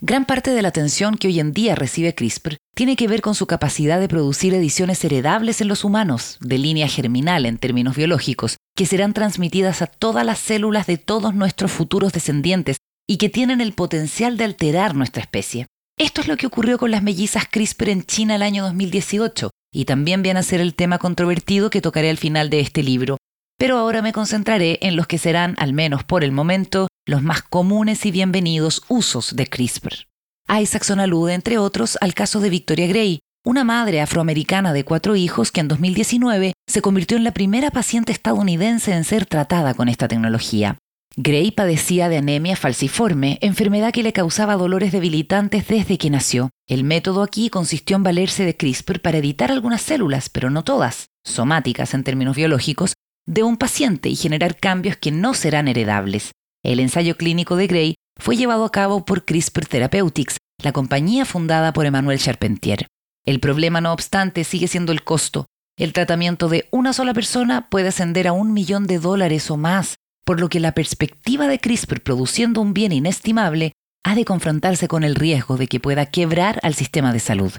Gran parte de la atención que hoy en día recibe CRISPR tiene que ver con su capacidad de producir ediciones heredables en los humanos, de línea germinal en términos biológicos, que serán transmitidas a todas las células de todos nuestros futuros descendientes y que tienen el potencial de alterar nuestra especie. Esto es lo que ocurrió con las mellizas CRISPR en China el año 2018, y también viene a ser el tema controvertido que tocaré al final de este libro. Pero ahora me concentraré en los que serán, al menos por el momento, los más comunes y bienvenidos usos de CRISPR. Isaacson alude, entre otros, al caso de Victoria Gray, una madre afroamericana de cuatro hijos que en 2019 se convirtió en la primera paciente estadounidense en ser tratada con esta tecnología. Gray padecía de anemia falciforme, enfermedad que le causaba dolores debilitantes desde que nació. El método aquí consistió en valerse de CRISPR para editar algunas células, pero no todas, somáticas en términos biológicos, de un paciente y generar cambios que no serán heredables. El ensayo clínico de Gray fue llevado a cabo por CRISPR Therapeutics, la compañía fundada por Emmanuel Charpentier. El problema, no obstante, sigue siendo el costo. El tratamiento de una sola persona puede ascender a un millón de dólares o más, por lo que la perspectiva de CRISPR produciendo un bien inestimable ha de confrontarse con el riesgo de que pueda quebrar al sistema de salud.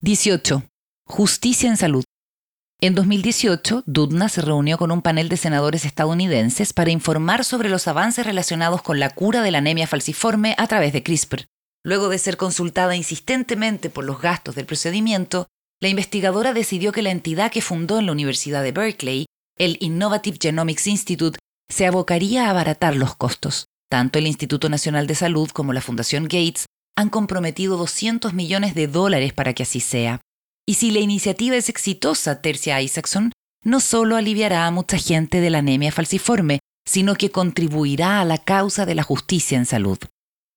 18. Justicia en salud. En 2018, Dudna se reunió con un panel de senadores estadounidenses para informar sobre los avances relacionados con la cura de la anemia falciforme a través de CRISPR. Luego de ser consultada insistentemente por los gastos del procedimiento, la investigadora decidió que la entidad que fundó en la Universidad de Berkeley el Innovative Genomics Institute se abocaría a abaratar los costos. Tanto el Instituto Nacional de Salud como la Fundación Gates han comprometido 200 millones de dólares para que así sea. Y si la iniciativa es exitosa, Tercia Isaacson, no solo aliviará a mucha gente de la anemia falciforme, sino que contribuirá a la causa de la justicia en salud.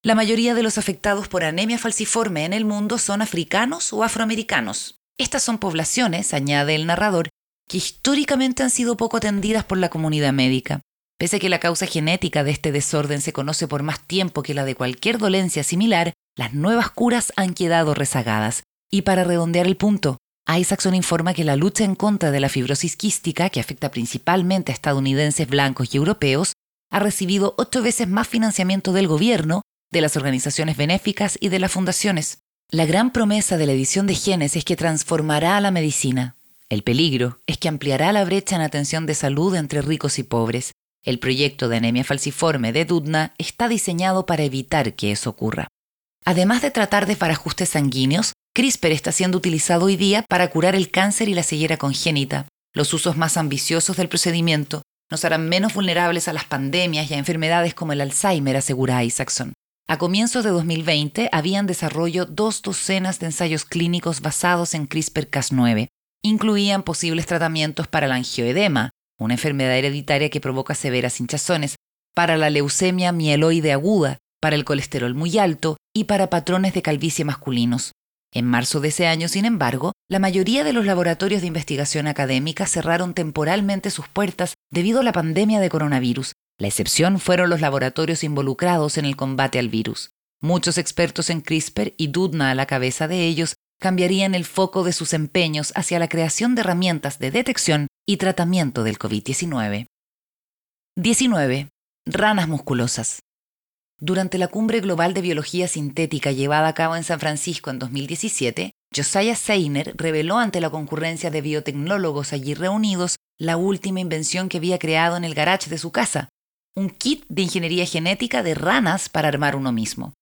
La mayoría de los afectados por anemia falciforme en el mundo son africanos o afroamericanos. Estas son poblaciones, añade el narrador, que históricamente han sido poco atendidas por la comunidad médica. Pese a que la causa genética de este desorden se conoce por más tiempo que la de cualquier dolencia similar, las nuevas curas han quedado rezagadas. Y para redondear el punto, Isaacson informa que la lucha en contra de la fibrosis quística, que afecta principalmente a estadounidenses blancos y europeos, ha recibido ocho veces más financiamiento del gobierno, de las organizaciones benéficas y de las fundaciones. La gran promesa de la edición de genes es que transformará a la medicina, el peligro es que ampliará la brecha en atención de salud entre ricos y pobres. El proyecto de anemia falciforme de Dudna está diseñado para evitar que eso ocurra. Además de tratar de desbarajustes sanguíneos, CRISPR está siendo utilizado hoy día para curar el cáncer y la ceguera congénita. Los usos más ambiciosos del procedimiento nos harán menos vulnerables a las pandemias y a enfermedades como el Alzheimer, asegura Isaacson. A comienzos de 2020 habían desarrollo dos docenas de ensayos clínicos basados en CRISPR-Cas9, incluían posibles tratamientos para la angioedema, una enfermedad hereditaria que provoca severas hinchazones, para la leucemia mieloide aguda, para el colesterol muy alto y para patrones de calvicie masculinos. En marzo de ese año, sin embargo, la mayoría de los laboratorios de investigación académica cerraron temporalmente sus puertas debido a la pandemia de coronavirus. La excepción fueron los laboratorios involucrados en el combate al virus. Muchos expertos en CRISPR y Dudna a la cabeza de ellos cambiarían el foco de sus empeños hacia la creación de herramientas de detección y tratamiento del COVID-19. 19. Ranas musculosas. Durante la Cumbre Global de Biología Sintética llevada a cabo en San Francisco en 2017, Josiah Seiner reveló ante la concurrencia de biotecnólogos allí reunidos la última invención que había creado en el garage de su casa, un kit de ingeniería genética de ranas para armar uno mismo.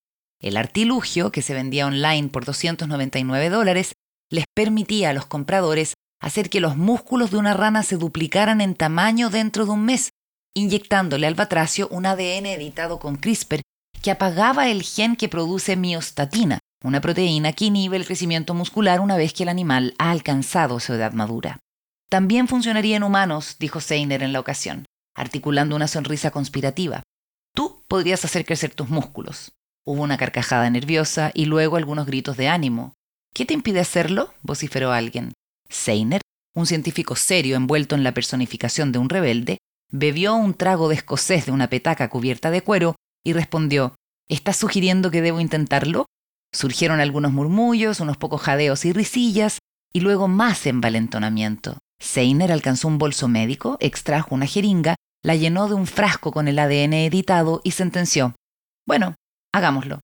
El artilugio, que se vendía online por 299 dólares, les permitía a los compradores hacer que los músculos de una rana se duplicaran en tamaño dentro de un mes, inyectándole al batracio un ADN editado con CRISPR que apagaba el gen que produce miostatina, una proteína que inhibe el crecimiento muscular una vez que el animal ha alcanzado su edad madura. También funcionaría en humanos, dijo Seiner en la ocasión, articulando una sonrisa conspirativa. Tú podrías hacer crecer tus músculos. Hubo una carcajada nerviosa y luego algunos gritos de ánimo. ¿Qué te impide hacerlo? vociferó alguien. Seiner, un científico serio envuelto en la personificación de un rebelde, bebió un trago de escocés de una petaca cubierta de cuero y respondió ¿Estás sugiriendo que debo intentarlo? Surgieron algunos murmullos, unos pocos jadeos y risillas, y luego más envalentonamiento. Seiner alcanzó un bolso médico, extrajo una jeringa, la llenó de un frasco con el ADN editado y sentenció. Bueno, hagámoslo.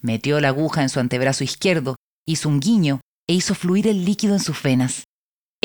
Metió la aguja en su antebrazo izquierdo, hizo un guiño e hizo fluir el líquido en sus venas.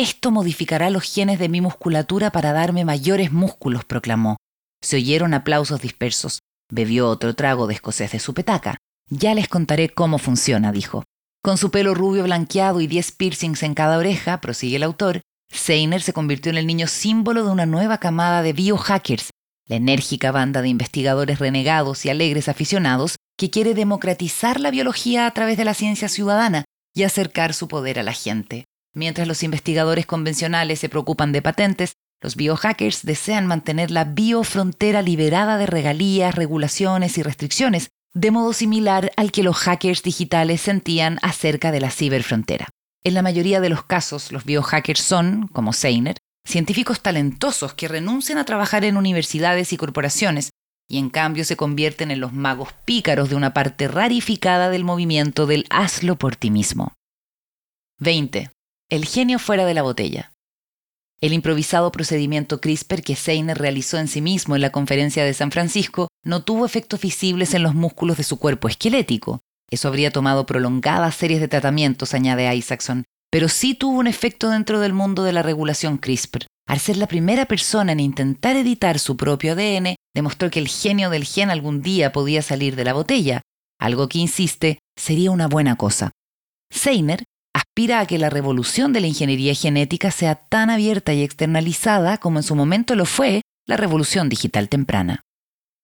Esto modificará los genes de mi musculatura para darme mayores músculos, proclamó. Se oyeron aplausos dispersos. Bebió otro trago de escocés de su petaca. Ya les contaré cómo funciona, dijo. Con su pelo rubio blanqueado y diez piercings en cada oreja, prosigue el autor, Seiner se convirtió en el niño símbolo de una nueva camada de biohackers, la enérgica banda de investigadores renegados y alegres aficionados que quiere democratizar la biología a través de la ciencia ciudadana y acercar su poder a la gente. Mientras los investigadores convencionales se preocupan de patentes, los biohackers desean mantener la biofrontera liberada de regalías, regulaciones y restricciones, de modo similar al que los hackers digitales sentían acerca de la ciberfrontera. En la mayoría de los casos, los biohackers son, como Seiner, científicos talentosos que renuncian a trabajar en universidades y corporaciones y en cambio se convierten en los magos pícaros de una parte rarificada del movimiento del hazlo por ti mismo. 20. El genio fuera de la botella. El improvisado procedimiento CRISPR que Seiner realizó en sí mismo en la conferencia de San Francisco no tuvo efectos visibles en los músculos de su cuerpo esquelético. Eso habría tomado prolongadas series de tratamientos, añade Isaacson, pero sí tuvo un efecto dentro del mundo de la regulación CRISPR. Al ser la primera persona en intentar editar su propio ADN, demostró que el genio del gen algún día podía salir de la botella, algo que, insiste, sería una buena cosa. Seiner aspira a que la revolución de la ingeniería genética sea tan abierta y externalizada como en su momento lo fue la revolución digital temprana.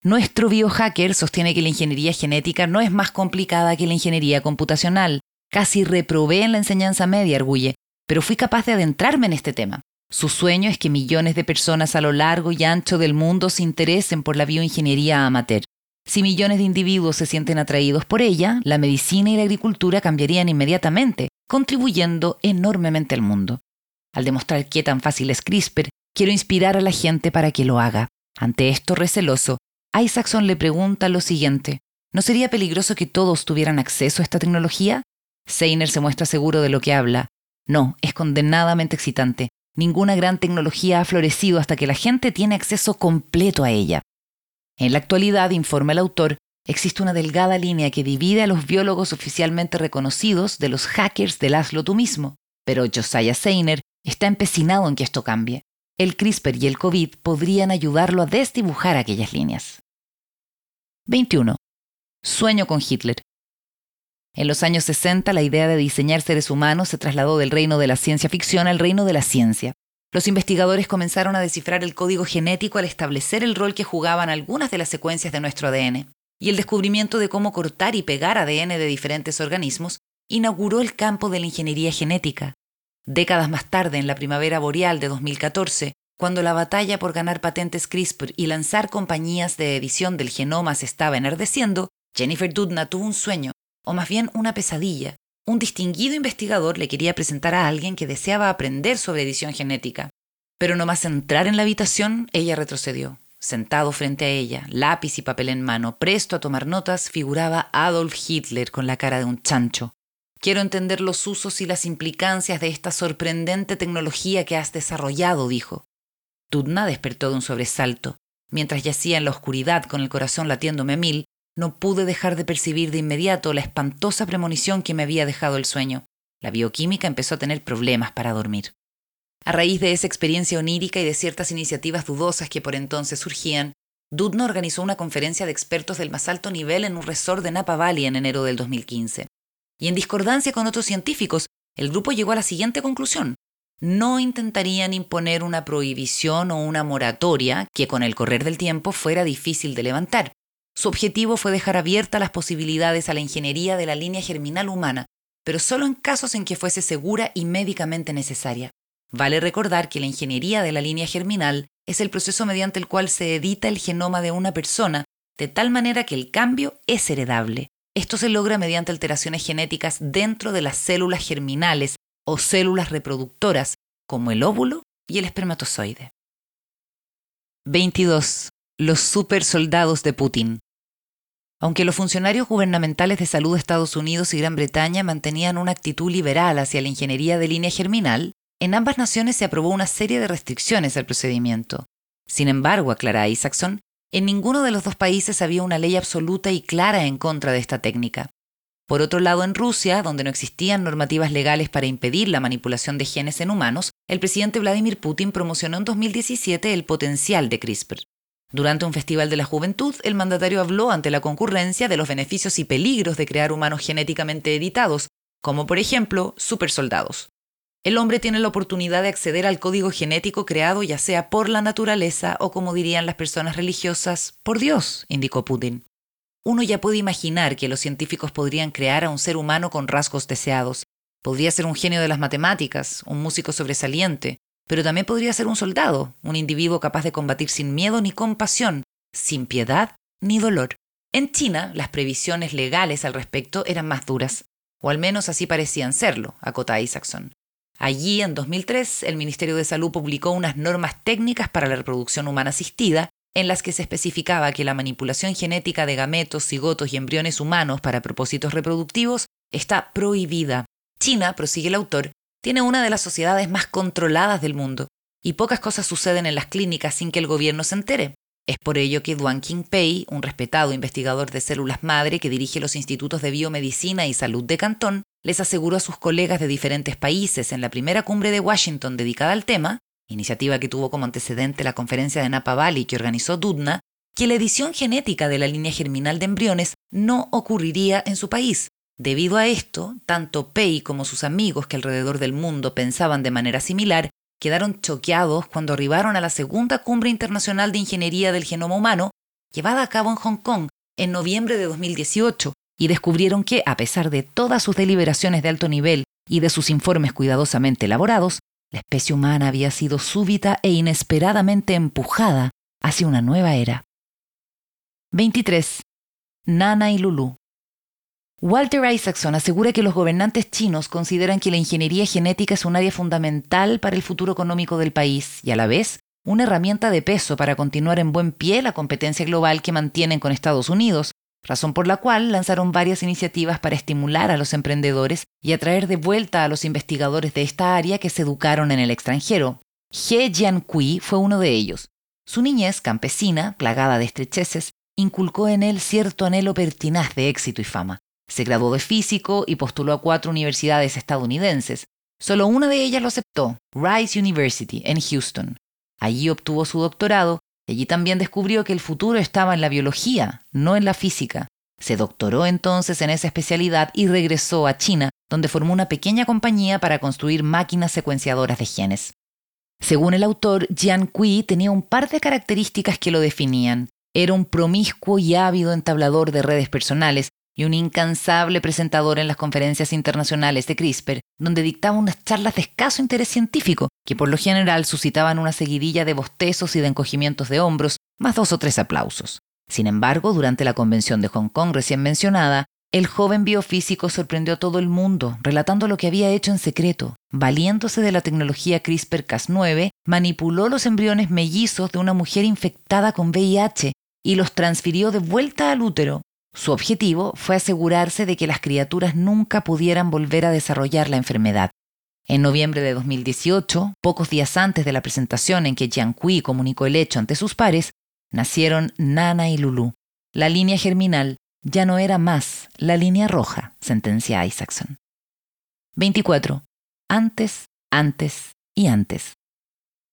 Nuestro biohacker sostiene que la ingeniería genética no es más complicada que la ingeniería computacional. Casi reprobé en la enseñanza media, arguye, pero fui capaz de adentrarme en este tema. Su sueño es que millones de personas a lo largo y ancho del mundo se interesen por la bioingeniería amateur. Si millones de individuos se sienten atraídos por ella, la medicina y la agricultura cambiarían inmediatamente, contribuyendo enormemente al mundo. Al demostrar qué tan fácil es CRISPR, quiero inspirar a la gente para que lo haga. Ante esto receloso, Isaacson le pregunta lo siguiente, ¿no sería peligroso que todos tuvieran acceso a esta tecnología? Seiner se muestra seguro de lo que habla. No, es condenadamente excitante. Ninguna gran tecnología ha florecido hasta que la gente tiene acceso completo a ella. En la actualidad, informa el autor, existe una delgada línea que divide a los biólogos oficialmente reconocidos de los hackers del hazlo tú mismo, pero Josiah Seiner está empecinado en que esto cambie. El CRISPR y el COVID podrían ayudarlo a desdibujar aquellas líneas. 21. Sueño con Hitler. En los años 60, la idea de diseñar seres humanos se trasladó del reino de la ciencia ficción al reino de la ciencia. Los investigadores comenzaron a descifrar el código genético al establecer el rol que jugaban algunas de las secuencias de nuestro ADN, y el descubrimiento de cómo cortar y pegar ADN de diferentes organismos inauguró el campo de la ingeniería genética. Décadas más tarde, en la primavera boreal de 2014, cuando la batalla por ganar patentes CRISPR y lanzar compañías de edición del genoma se estaba enardeciendo, Jennifer Doudna tuvo un sueño, o más bien una pesadilla, un distinguido investigador le quería presentar a alguien que deseaba aprender sobre edición genética. Pero no más entrar en la habitación, ella retrocedió. Sentado frente a ella, lápiz y papel en mano, presto a tomar notas, figuraba Adolf Hitler con la cara de un chancho. Quiero entender los usos y las implicancias de esta sorprendente tecnología que has desarrollado, dijo. Tudna despertó de un sobresalto. Mientras yacía en la oscuridad con el corazón latiéndome a mil, no pude dejar de percibir de inmediato la espantosa premonición que me había dejado el sueño. La bioquímica empezó a tener problemas para dormir. A raíz de esa experiencia onírica y de ciertas iniciativas dudosas que por entonces surgían, Dudno organizó una conferencia de expertos del más alto nivel en un resort de Napa Valley en enero del 2015. Y en discordancia con otros científicos, el grupo llegó a la siguiente conclusión. No intentarían imponer una prohibición o una moratoria que con el correr del tiempo fuera difícil de levantar, su objetivo fue dejar abiertas las posibilidades a la ingeniería de la línea germinal humana, pero solo en casos en que fuese segura y médicamente necesaria. Vale recordar que la ingeniería de la línea germinal es el proceso mediante el cual se edita el genoma de una persona de tal manera que el cambio es heredable. Esto se logra mediante alteraciones genéticas dentro de las células germinales o células reproductoras, como el óvulo y el espermatozoide. 22. Los supersoldados de Putin. Aunque los funcionarios gubernamentales de salud de Estados Unidos y Gran Bretaña mantenían una actitud liberal hacia la ingeniería de línea germinal, en ambas naciones se aprobó una serie de restricciones al procedimiento. Sin embargo, aclara Isaacson, en ninguno de los dos países había una ley absoluta y clara en contra de esta técnica. Por otro lado, en Rusia, donde no existían normativas legales para impedir la manipulación de genes en humanos, el presidente Vladimir Putin promocionó en 2017 el potencial de CRISPR. Durante un festival de la juventud, el mandatario habló ante la concurrencia de los beneficios y peligros de crear humanos genéticamente editados, como por ejemplo supersoldados. El hombre tiene la oportunidad de acceder al código genético creado ya sea por la naturaleza o como dirían las personas religiosas, por Dios, indicó Putin. Uno ya puede imaginar que los científicos podrían crear a un ser humano con rasgos deseados. Podría ser un genio de las matemáticas, un músico sobresaliente, pero también podría ser un soldado, un individuo capaz de combatir sin miedo ni compasión, sin piedad ni dolor. En China, las previsiones legales al respecto eran más duras, o al menos así parecían serlo, acota Isaacson. Allí, en 2003, el Ministerio de Salud publicó unas normas técnicas para la reproducción humana asistida, en las que se especificaba que la manipulación genética de gametos, cigotos y embriones humanos para propósitos reproductivos está prohibida. China, prosigue el autor, tiene una de las sociedades más controladas del mundo, y pocas cosas suceden en las clínicas sin que el gobierno se entere. Es por ello que Duan Qingpei, un respetado investigador de células madre que dirige los institutos de biomedicina y salud de Cantón, les aseguró a sus colegas de diferentes países en la primera cumbre de Washington dedicada al tema, iniciativa que tuvo como antecedente la conferencia de Napa Valley que organizó Dudna, que la edición genética de la línea germinal de embriones no ocurriría en su país, Debido a esto, tanto Pei como sus amigos que alrededor del mundo pensaban de manera similar, quedaron choqueados cuando arribaron a la segunda cumbre internacional de ingeniería del genoma humano, llevada a cabo en Hong Kong en noviembre de 2018, y descubrieron que, a pesar de todas sus deliberaciones de alto nivel y de sus informes cuidadosamente elaborados, la especie humana había sido súbita e inesperadamente empujada hacia una nueva era. 23. Nana y Lulu. Walter Isaacson asegura que los gobernantes chinos consideran que la ingeniería genética es un área fundamental para el futuro económico del país y a la vez una herramienta de peso para continuar en buen pie la competencia global que mantienen con Estados Unidos, razón por la cual lanzaron varias iniciativas para estimular a los emprendedores y atraer de vuelta a los investigadores de esta área que se educaron en el extranjero. He Jiankui fue uno de ellos. Su niñez campesina, plagada de estrecheces, inculcó en él cierto anhelo pertinaz de éxito y fama. Se graduó de físico y postuló a cuatro universidades estadounidenses. Solo una de ellas lo aceptó, Rice University, en Houston. Allí obtuvo su doctorado y allí también descubrió que el futuro estaba en la biología, no en la física. Se doctoró entonces en esa especialidad y regresó a China, donde formó una pequeña compañía para construir máquinas secuenciadoras de genes. Según el autor, Jian Kui tenía un par de características que lo definían. Era un promiscuo y ávido entablador de redes personales, y un incansable presentador en las conferencias internacionales de CRISPR, donde dictaba unas charlas de escaso interés científico, que por lo general suscitaban una seguidilla de bostezos y de encogimientos de hombros, más dos o tres aplausos. Sin embargo, durante la convención de Hong Kong recién mencionada, el joven biofísico sorprendió a todo el mundo, relatando lo que había hecho en secreto. Valiéndose de la tecnología CRISPR-Cas9, manipuló los embriones mellizos de una mujer infectada con VIH y los transfirió de vuelta al útero, su objetivo fue asegurarse de que las criaturas nunca pudieran volver a desarrollar la enfermedad. En noviembre de 2018, pocos días antes de la presentación en que Jian Kui comunicó el hecho ante sus pares, nacieron Nana y Lulu. La línea germinal ya no era más la línea roja, sentencia Isaacson. 24. Antes, antes y antes.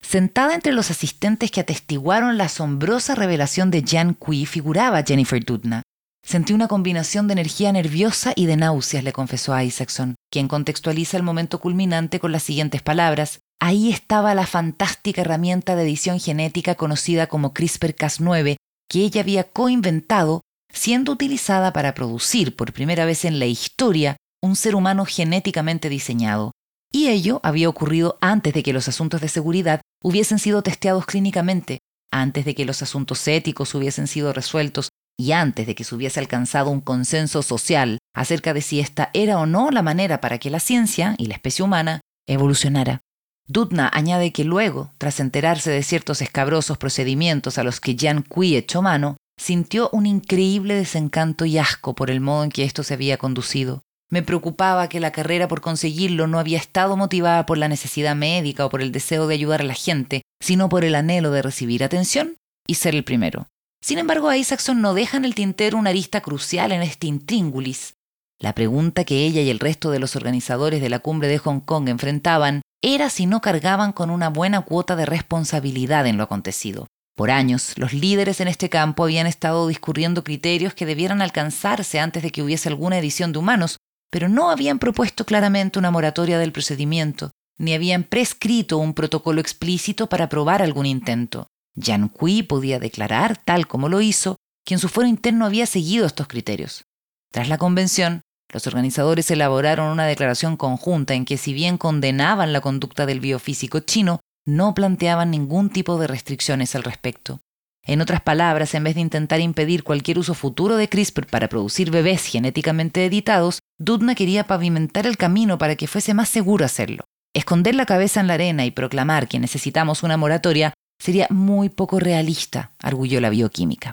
Sentada entre los asistentes que atestiguaron la asombrosa revelación de Jian Kui figuraba Jennifer Doudna, Sentí una combinación de energía nerviosa y de náuseas, le confesó a Isaacson, quien contextualiza el momento culminante con las siguientes palabras. Ahí estaba la fantástica herramienta de edición genética conocida como CRISPR-Cas9, que ella había coinventado, siendo utilizada para producir por primera vez en la historia un ser humano genéticamente diseñado. Y ello había ocurrido antes de que los asuntos de seguridad hubiesen sido testeados clínicamente, antes de que los asuntos éticos hubiesen sido resueltos y antes de que se hubiese alcanzado un consenso social acerca de si esta era o no la manera para que la ciencia y la especie humana evolucionara. Dudna añade que luego, tras enterarse de ciertos escabrosos procedimientos a los que Jan Kui echó mano, sintió un increíble desencanto y asco por el modo en que esto se había conducido. Me preocupaba que la carrera por conseguirlo no había estado motivada por la necesidad médica o por el deseo de ayudar a la gente, sino por el anhelo de recibir atención y ser el primero. Sin embargo, a Isaacson no deja en el tintero una arista crucial en este intríngulis. La pregunta que ella y el resto de los organizadores de la cumbre de Hong Kong enfrentaban era si no cargaban con una buena cuota de responsabilidad en lo acontecido. Por años, los líderes en este campo habían estado discurriendo criterios que debieran alcanzarse antes de que hubiese alguna edición de humanos, pero no habían propuesto claramente una moratoria del procedimiento, ni habían prescrito un protocolo explícito para aprobar algún intento. Yan Kui podía declarar, tal como lo hizo, que en su fuero interno había seguido estos criterios. Tras la convención, los organizadores elaboraron una declaración conjunta en que si bien condenaban la conducta del biofísico chino, no planteaban ningún tipo de restricciones al respecto. En otras palabras, en vez de intentar impedir cualquier uso futuro de CRISPR para producir bebés genéticamente editados, Dudna quería pavimentar el camino para que fuese más seguro hacerlo. Esconder la cabeza en la arena y proclamar que necesitamos una moratoria sería muy poco realista, arguyó la bioquímica.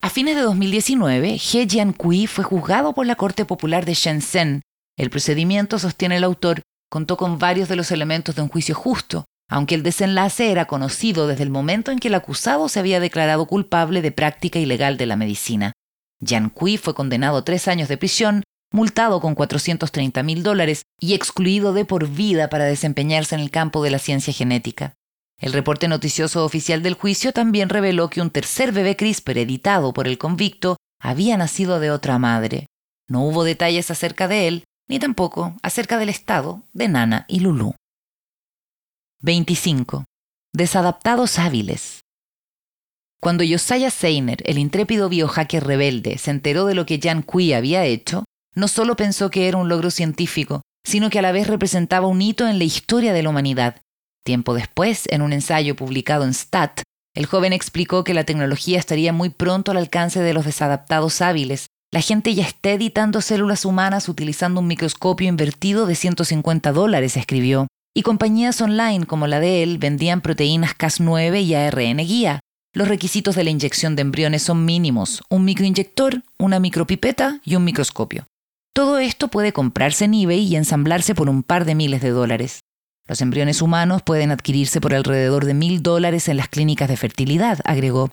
A fines de 2019, He Jiankui fue juzgado por la Corte Popular de Shenzhen. El procedimiento, sostiene el autor, contó con varios de los elementos de un juicio justo, aunque el desenlace era conocido desde el momento en que el acusado se había declarado culpable de práctica ilegal de la medicina. Jiankui fue condenado a tres años de prisión, multado con 430 mil dólares y excluido de por vida para desempeñarse en el campo de la ciencia genética. El reporte noticioso oficial del juicio también reveló que un tercer bebé CRISPR editado por el convicto había nacido de otra madre. No hubo detalles acerca de él, ni tampoco acerca del estado de Nana y Lulu. 25. Desadaptados hábiles. Cuando Josiah Seiner, el intrépido biohacker rebelde, se enteró de lo que Jan Kui había hecho, no solo pensó que era un logro científico, sino que a la vez representaba un hito en la historia de la humanidad. Tiempo después, en un ensayo publicado en Stat, el joven explicó que la tecnología estaría muy pronto al alcance de los desadaptados hábiles. La gente ya está editando células humanas utilizando un microscopio invertido de 150 dólares, escribió. Y compañías online como la de él vendían proteínas Cas9 y ARN guía. Los requisitos de la inyección de embriones son mínimos, un microinyector, una micropipeta y un microscopio. Todo esto puede comprarse en eBay y ensamblarse por un par de miles de dólares. Los embriones humanos pueden adquirirse por alrededor de mil dólares en las clínicas de fertilidad, agregó.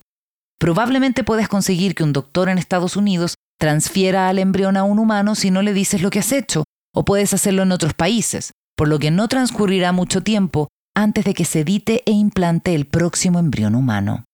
Probablemente puedes conseguir que un doctor en Estados Unidos transfiera al embrión a un humano si no le dices lo que has hecho, o puedes hacerlo en otros países, por lo que no transcurrirá mucho tiempo antes de que se edite e implante el próximo embrión humano.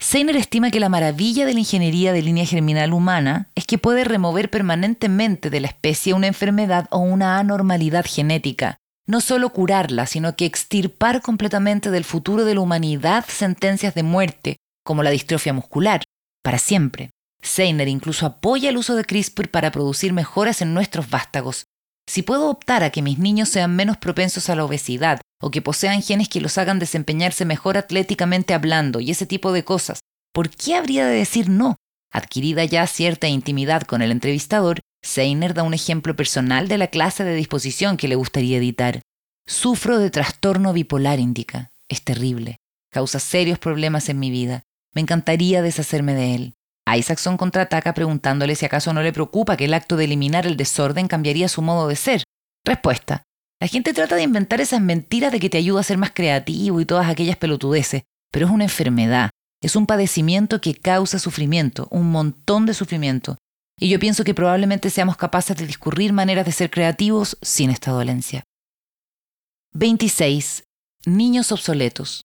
Seiner estima que la maravilla de la ingeniería de línea germinal humana es que puede remover permanentemente de la especie una enfermedad o una anormalidad genética, no solo curarla, sino que extirpar completamente del futuro de la humanidad sentencias de muerte, como la distrofia muscular, para siempre. Seiner incluso apoya el uso de CRISPR para producir mejoras en nuestros vástagos. Si puedo optar a que mis niños sean menos propensos a la obesidad o que posean genes que los hagan desempeñarse mejor atléticamente hablando y ese tipo de cosas, ¿por qué habría de decir no? Adquirida ya cierta intimidad con el entrevistador, Seiner da un ejemplo personal de la clase de disposición que le gustaría editar. Sufro de trastorno bipolar, indica. Es terrible. Causa serios problemas en mi vida. Me encantaría deshacerme de él. Isaacson contraataca preguntándole si acaso no le preocupa que el acto de eliminar el desorden cambiaría su modo de ser. Respuesta. La gente trata de inventar esas mentiras de que te ayuda a ser más creativo y todas aquellas pelotudeces, pero es una enfermedad. Es un padecimiento que causa sufrimiento, un montón de sufrimiento. Y yo pienso que probablemente seamos capaces de discurrir maneras de ser creativos sin esta dolencia. 26. Niños obsoletos.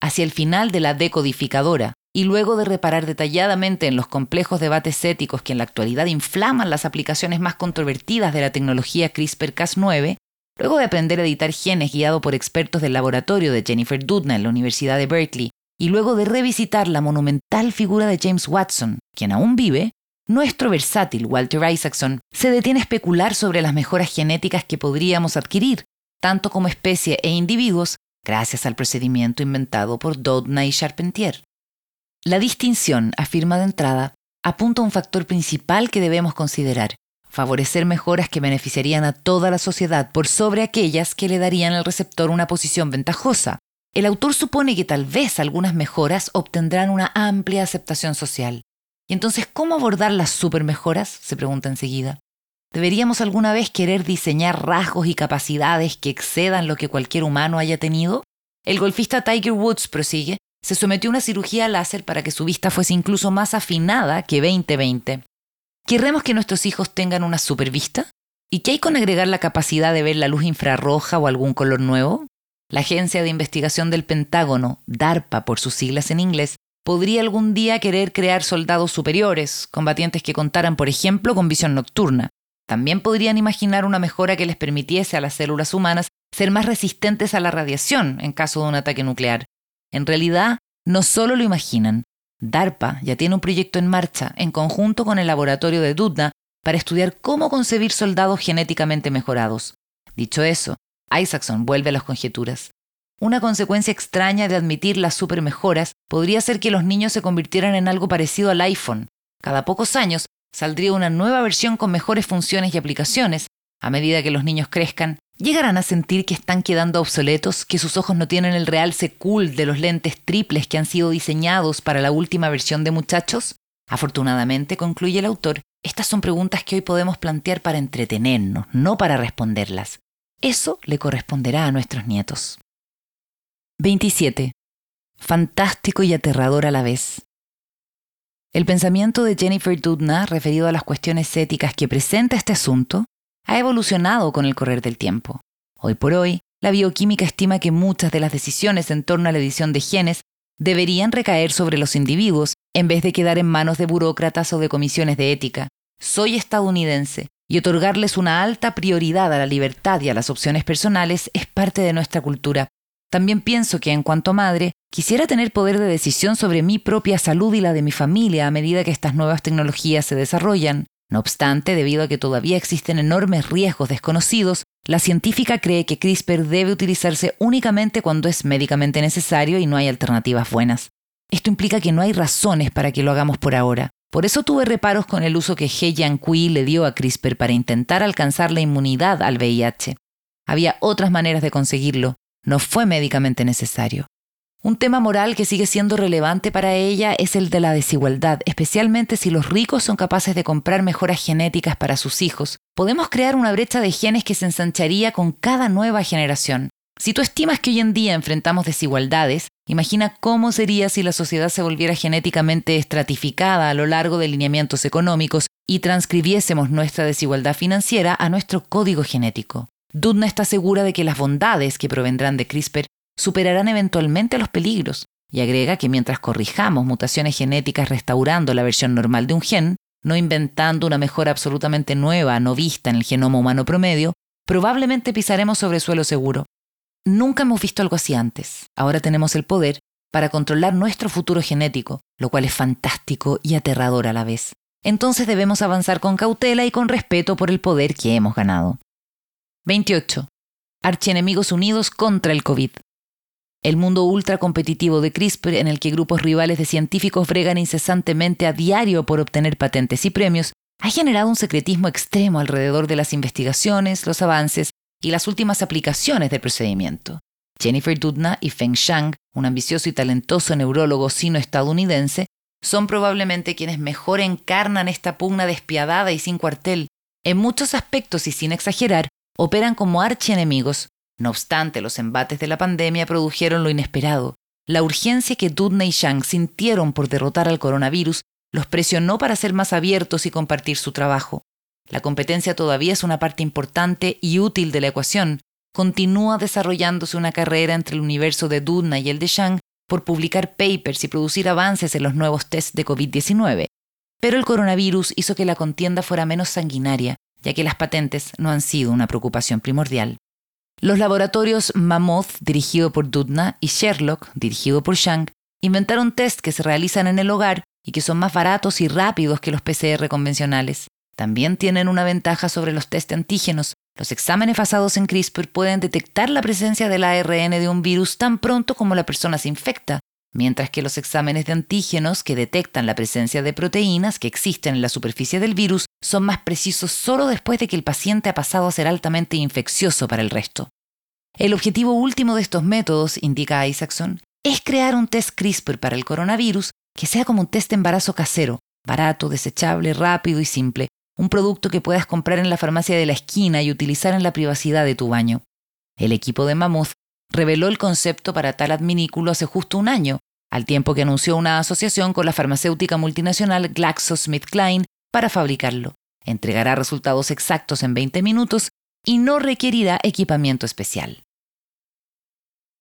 Hacia el final de la decodificadora, y luego de reparar detalladamente en los complejos debates éticos que en la actualidad inflaman las aplicaciones más controvertidas de la tecnología CRISPR-Cas9, luego de aprender a editar genes guiado por expertos del laboratorio de Jennifer Doudna en la Universidad de Berkeley, y luego de revisitar la monumental figura de James Watson, quien aún vive, nuestro versátil Walter Isaacson se detiene a especular sobre las mejoras genéticas que podríamos adquirir, tanto como especie e individuos, gracias al procedimiento inventado por Doudna y Charpentier. La distinción, afirma de entrada, apunta a un factor principal que debemos considerar, favorecer mejoras que beneficiarían a toda la sociedad por sobre aquellas que le darían al receptor una posición ventajosa. El autor supone que tal vez algunas mejoras obtendrán una amplia aceptación social. ¿Y entonces cómo abordar las supermejoras? se pregunta enseguida. ¿Deberíamos alguna vez querer diseñar rasgos y capacidades que excedan lo que cualquier humano haya tenido? El golfista Tiger Woods, prosigue, se sometió a una cirugía láser para que su vista fuese incluso más afinada que 2020. ¿Querremos que nuestros hijos tengan una supervista? ¿Y qué hay con agregar la capacidad de ver la luz infrarroja o algún color nuevo? La Agencia de Investigación del Pentágono, DARPA por sus siglas en inglés, podría algún día querer crear soldados superiores, combatientes que contaran, por ejemplo, con visión nocturna. También podrían imaginar una mejora que les permitiese a las células humanas ser más resistentes a la radiación en caso de un ataque nuclear. En realidad, no solo lo imaginan. DARPA ya tiene un proyecto en marcha en conjunto con el laboratorio de Dudna para estudiar cómo concebir soldados genéticamente mejorados. Dicho eso, Isaacson vuelve a las conjeturas. Una consecuencia extraña de admitir las supermejoras podría ser que los niños se convirtieran en algo parecido al iPhone. Cada pocos años saldría una nueva versión con mejores funciones y aplicaciones. A medida que los niños crezcan, llegarán a sentir que están quedando obsoletos, que sus ojos no tienen el realce cool de los lentes triples que han sido diseñados para la última versión de muchachos. Afortunadamente, concluye el autor, estas son preguntas que hoy podemos plantear para entretenernos, no para responderlas. Eso le corresponderá a nuestros nietos. 27. Fantástico y aterrador a la vez. El pensamiento de Jennifer Doudna referido a las cuestiones éticas que presenta este asunto ha evolucionado con el correr del tiempo. Hoy por hoy, la bioquímica estima que muchas de las decisiones en torno a la edición de genes deberían recaer sobre los individuos en vez de quedar en manos de burócratas o de comisiones de ética. Soy estadounidense y otorgarles una alta prioridad a la libertad y a las opciones personales es parte de nuestra cultura. También pienso que en cuanto madre, quisiera tener poder de decisión sobre mi propia salud y la de mi familia a medida que estas nuevas tecnologías se desarrollan. No obstante, debido a que todavía existen enormes riesgos desconocidos, la científica cree que CRISPR debe utilizarse únicamente cuando es médicamente necesario y no hay alternativas buenas. Esto implica que no hay razones para que lo hagamos por ahora. Por eso tuve reparos con el uso que He Jiankui le dio a CRISPR para intentar alcanzar la inmunidad al VIH. Había otras maneras de conseguirlo, no fue médicamente necesario. Un tema moral que sigue siendo relevante para ella es el de la desigualdad, especialmente si los ricos son capaces de comprar mejoras genéticas para sus hijos. Podemos crear una brecha de genes que se ensancharía con cada nueva generación. Si tú estimas que hoy en día enfrentamos desigualdades, imagina cómo sería si la sociedad se volviera genéticamente estratificada a lo largo de lineamientos económicos y transcribiésemos nuestra desigualdad financiera a nuestro código genético. Dudna está segura de que las bondades que provendrán de CRISPR superarán eventualmente los peligros y agrega que mientras corrijamos mutaciones genéticas restaurando la versión normal de un gen, no inventando una mejora absolutamente nueva no vista en el genoma humano promedio, probablemente pisaremos sobre suelo seguro. Nunca hemos visto algo así antes. Ahora tenemos el poder para controlar nuestro futuro genético, lo cual es fantástico y aterrador a la vez. Entonces debemos avanzar con cautela y con respeto por el poder que hemos ganado. 28. Archienemigos unidos contra el COVID. El mundo ultra competitivo de CRISPR, en el que grupos rivales de científicos bregan incesantemente a diario por obtener patentes y premios, ha generado un secretismo extremo alrededor de las investigaciones, los avances y las últimas aplicaciones del procedimiento. Jennifer Doudna y Feng Shang, un ambicioso y talentoso neurólogo sino-estadounidense, son probablemente quienes mejor encarnan esta pugna despiadada y sin cuartel. En muchos aspectos y sin exagerar, operan como archienemigos. No obstante, los embates de la pandemia produjeron lo inesperado. La urgencia que Dudney y Shang sintieron por derrotar al coronavirus los presionó para ser más abiertos y compartir su trabajo. La competencia todavía es una parte importante y útil de la ecuación. Continúa desarrollándose una carrera entre el universo de Dudney y el de Shang por publicar papers y producir avances en los nuevos tests de COVID-19. Pero el coronavirus hizo que la contienda fuera menos sanguinaria ya que las patentes no han sido una preocupación primordial. Los laboratorios Mammoth, dirigido por Dudna, y Sherlock, dirigido por Shang, inventaron test que se realizan en el hogar y que son más baratos y rápidos que los PCR convencionales. También tienen una ventaja sobre los test antígenos. Los exámenes basados en CRISPR pueden detectar la presencia del ARN de un virus tan pronto como la persona se infecta, mientras que los exámenes de antígenos que detectan la presencia de proteínas que existen en la superficie del virus son más precisos solo después de que el paciente ha pasado a ser altamente infeccioso para el resto. El objetivo último de estos métodos, indica Isaacson, es crear un test CRISPR para el coronavirus que sea como un test de embarazo casero, barato, desechable, rápido y simple, un producto que puedas comprar en la farmacia de la esquina y utilizar en la privacidad de tu baño. El equipo de Mammoth reveló el concepto para tal adminículo hace justo un año, al tiempo que anunció una asociación con la farmacéutica multinacional GlaxoSmithKline para fabricarlo. Entregará resultados exactos en 20 minutos y no requerirá equipamiento especial.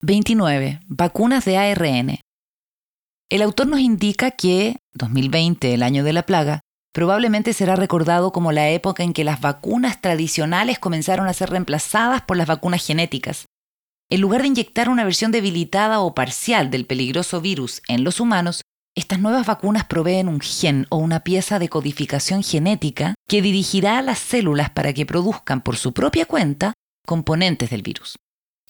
29. Vacunas de ARN. El autor nos indica que 2020, el año de la plaga, probablemente será recordado como la época en que las vacunas tradicionales comenzaron a ser reemplazadas por las vacunas genéticas. En lugar de inyectar una versión debilitada o parcial del peligroso virus en los humanos, estas nuevas vacunas proveen un gen o una pieza de codificación genética que dirigirá a las células para que produzcan por su propia cuenta componentes del virus.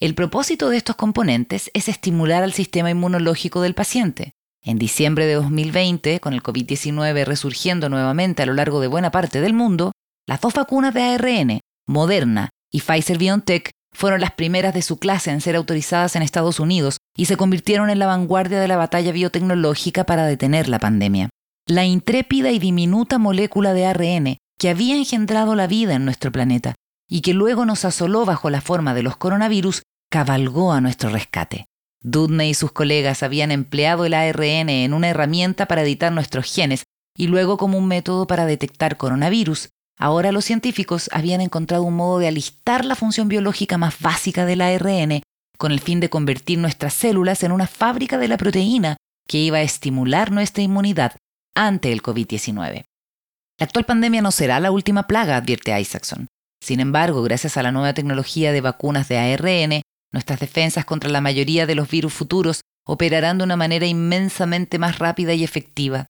El propósito de estos componentes es estimular al sistema inmunológico del paciente. En diciembre de 2020, con el COVID-19 resurgiendo nuevamente a lo largo de buena parte del mundo, las dos vacunas de ARN, Moderna y Pfizer BioNTech, fueron las primeras de su clase en ser autorizadas en Estados Unidos y se convirtieron en la vanguardia de la batalla biotecnológica para detener la pandemia. La intrépida y diminuta molécula de ARN que había engendrado la vida en nuestro planeta y que luego nos asoló bajo la forma de los coronavirus, cabalgó a nuestro rescate. Dudney y sus colegas habían empleado el ARN en una herramienta para editar nuestros genes y luego como un método para detectar coronavirus, Ahora los científicos habían encontrado un modo de alistar la función biológica más básica del ARN con el fin de convertir nuestras células en una fábrica de la proteína que iba a estimular nuestra inmunidad ante el COVID-19. La actual pandemia no será la última plaga, advierte Isaacson. Sin embargo, gracias a la nueva tecnología de vacunas de ARN, nuestras defensas contra la mayoría de los virus futuros operarán de una manera inmensamente más rápida y efectiva.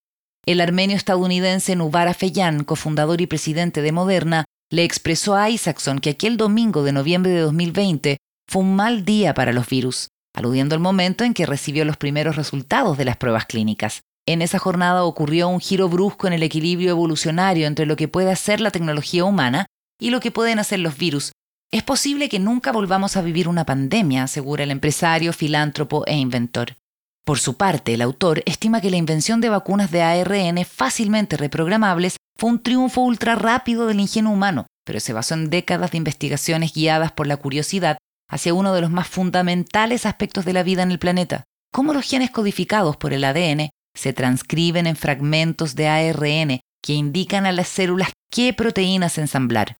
El armenio estadounidense Nubar Afeyan, cofundador y presidente de Moderna, le expresó a Isaacson que aquel domingo de noviembre de 2020 fue un mal día para los virus, aludiendo al momento en que recibió los primeros resultados de las pruebas clínicas. En esa jornada ocurrió un giro brusco en el equilibrio evolucionario entre lo que puede hacer la tecnología humana y lo que pueden hacer los virus. Es posible que nunca volvamos a vivir una pandemia, asegura el empresario, filántropo e inventor. Por su parte, el autor estima que la invención de vacunas de ARN fácilmente reprogramables fue un triunfo ultra rápido del ingenio humano, pero se basó en décadas de investigaciones guiadas por la curiosidad hacia uno de los más fundamentales aspectos de la vida en el planeta, cómo los genes codificados por el ADN se transcriben en fragmentos de ARN que indican a las células qué proteínas ensamblar.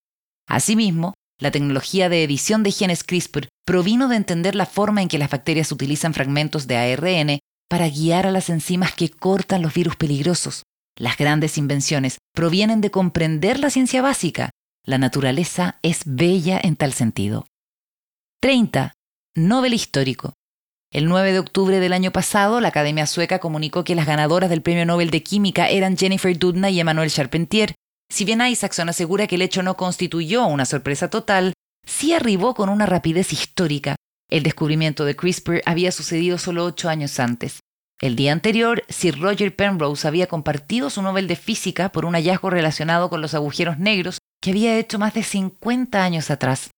Asimismo, la tecnología de edición de genes CRISPR provino de entender la forma en que las bacterias utilizan fragmentos de ARN para guiar a las enzimas que cortan los virus peligrosos. Las grandes invenciones provienen de comprender la ciencia básica. La naturaleza es bella en tal sentido. 30. Nobel histórico. El 9 de octubre del año pasado, la Academia Sueca comunicó que las ganadoras del Premio Nobel de Química eran Jennifer Doudna y Emmanuel Charpentier, si bien Isaacson asegura que el hecho no constituyó una sorpresa total, sí arribó con una rapidez histórica. El descubrimiento de CRISPR había sucedido solo ocho años antes. El día anterior, Sir Roger Penrose había compartido su Nobel de Física por un hallazgo relacionado con los agujeros negros que había hecho más de 50 años atrás.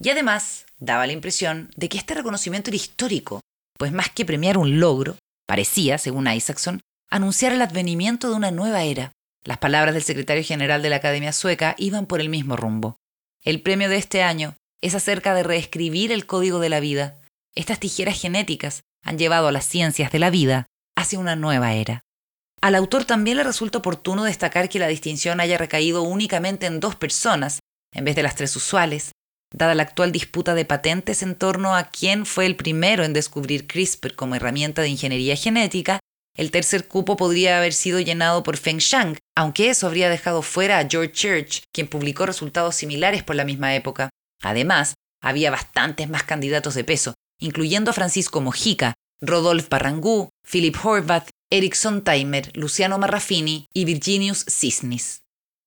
Y además, daba la impresión de que este reconocimiento era histórico, pues más que premiar un logro, parecía, según Isaacson, anunciar el advenimiento de una nueva era. Las palabras del secretario general de la Academia Sueca iban por el mismo rumbo. El premio de este año es acerca de reescribir el código de la vida. Estas tijeras genéticas han llevado a las ciencias de la vida hacia una nueva era. Al autor también le resulta oportuno destacar que la distinción haya recaído únicamente en dos personas, en vez de las tres usuales, dada la actual disputa de patentes en torno a quién fue el primero en descubrir CRISPR como herramienta de ingeniería genética el tercer cupo podría haber sido llenado por Feng Shang, aunque eso habría dejado fuera a George Church, quien publicó resultados similares por la misma época. Además, había bastantes más candidatos de peso, incluyendo a Francisco Mojica, Rodolphe Barrangú, Philip Horvath, Eric Sontheimer, Luciano Marraffini y Virginius Cisnis.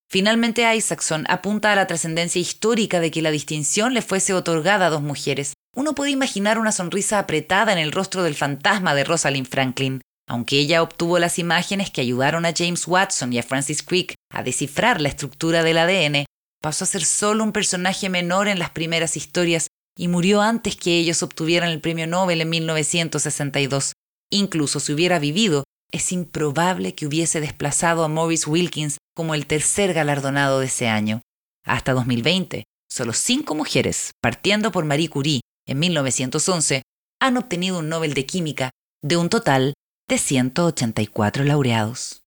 Finalmente, Isaacson apunta a la trascendencia histórica de que la distinción le fuese otorgada a dos mujeres, uno puede imaginar una sonrisa apretada en el rostro del fantasma de Rosalind Franklin, aunque ella obtuvo las imágenes que ayudaron a James Watson y a Francis Crick a descifrar la estructura del ADN, pasó a ser solo un personaje menor en las primeras historias y murió antes que ellos obtuvieran el premio Nobel en 1962. Incluso si hubiera vivido, es improbable que hubiese desplazado a Maurice Wilkins como el tercer galardonado de ese año. Hasta 2020, solo cinco mujeres, partiendo por Marie Curie en 1911, han obtenido un Nobel de Química de un total de 184 laureados.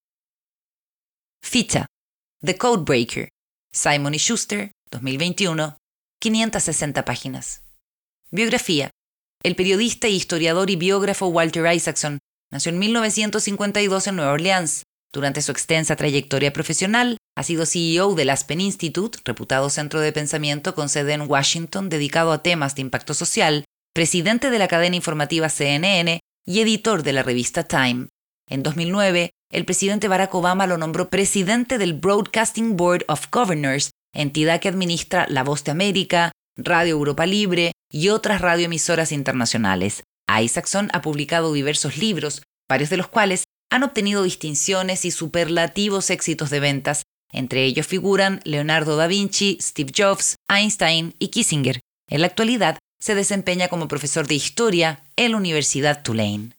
Ficha. The Codebreaker. Simon y Schuster, 2021, 560 páginas. Biografía. El periodista, historiador y biógrafo Walter Isaacson nació en 1952 en Nueva Orleans. Durante su extensa trayectoria profesional, ha sido CEO del Aspen Institute, reputado centro de pensamiento con sede en Washington dedicado a temas de impacto social, presidente de la cadena informativa CNN y editor de la revista Time. En 2009, el presidente Barack Obama lo nombró presidente del Broadcasting Board of Governors, entidad que administra La Voz de América, Radio Europa Libre y otras radioemisoras internacionales. Isaacson ha publicado diversos libros, varios de los cuales han obtenido distinciones y superlativos éxitos de ventas. Entre ellos figuran Leonardo da Vinci, Steve Jobs, Einstein y Kissinger. En la actualidad se desempeña como profesor de historia en la Universidad Tulane.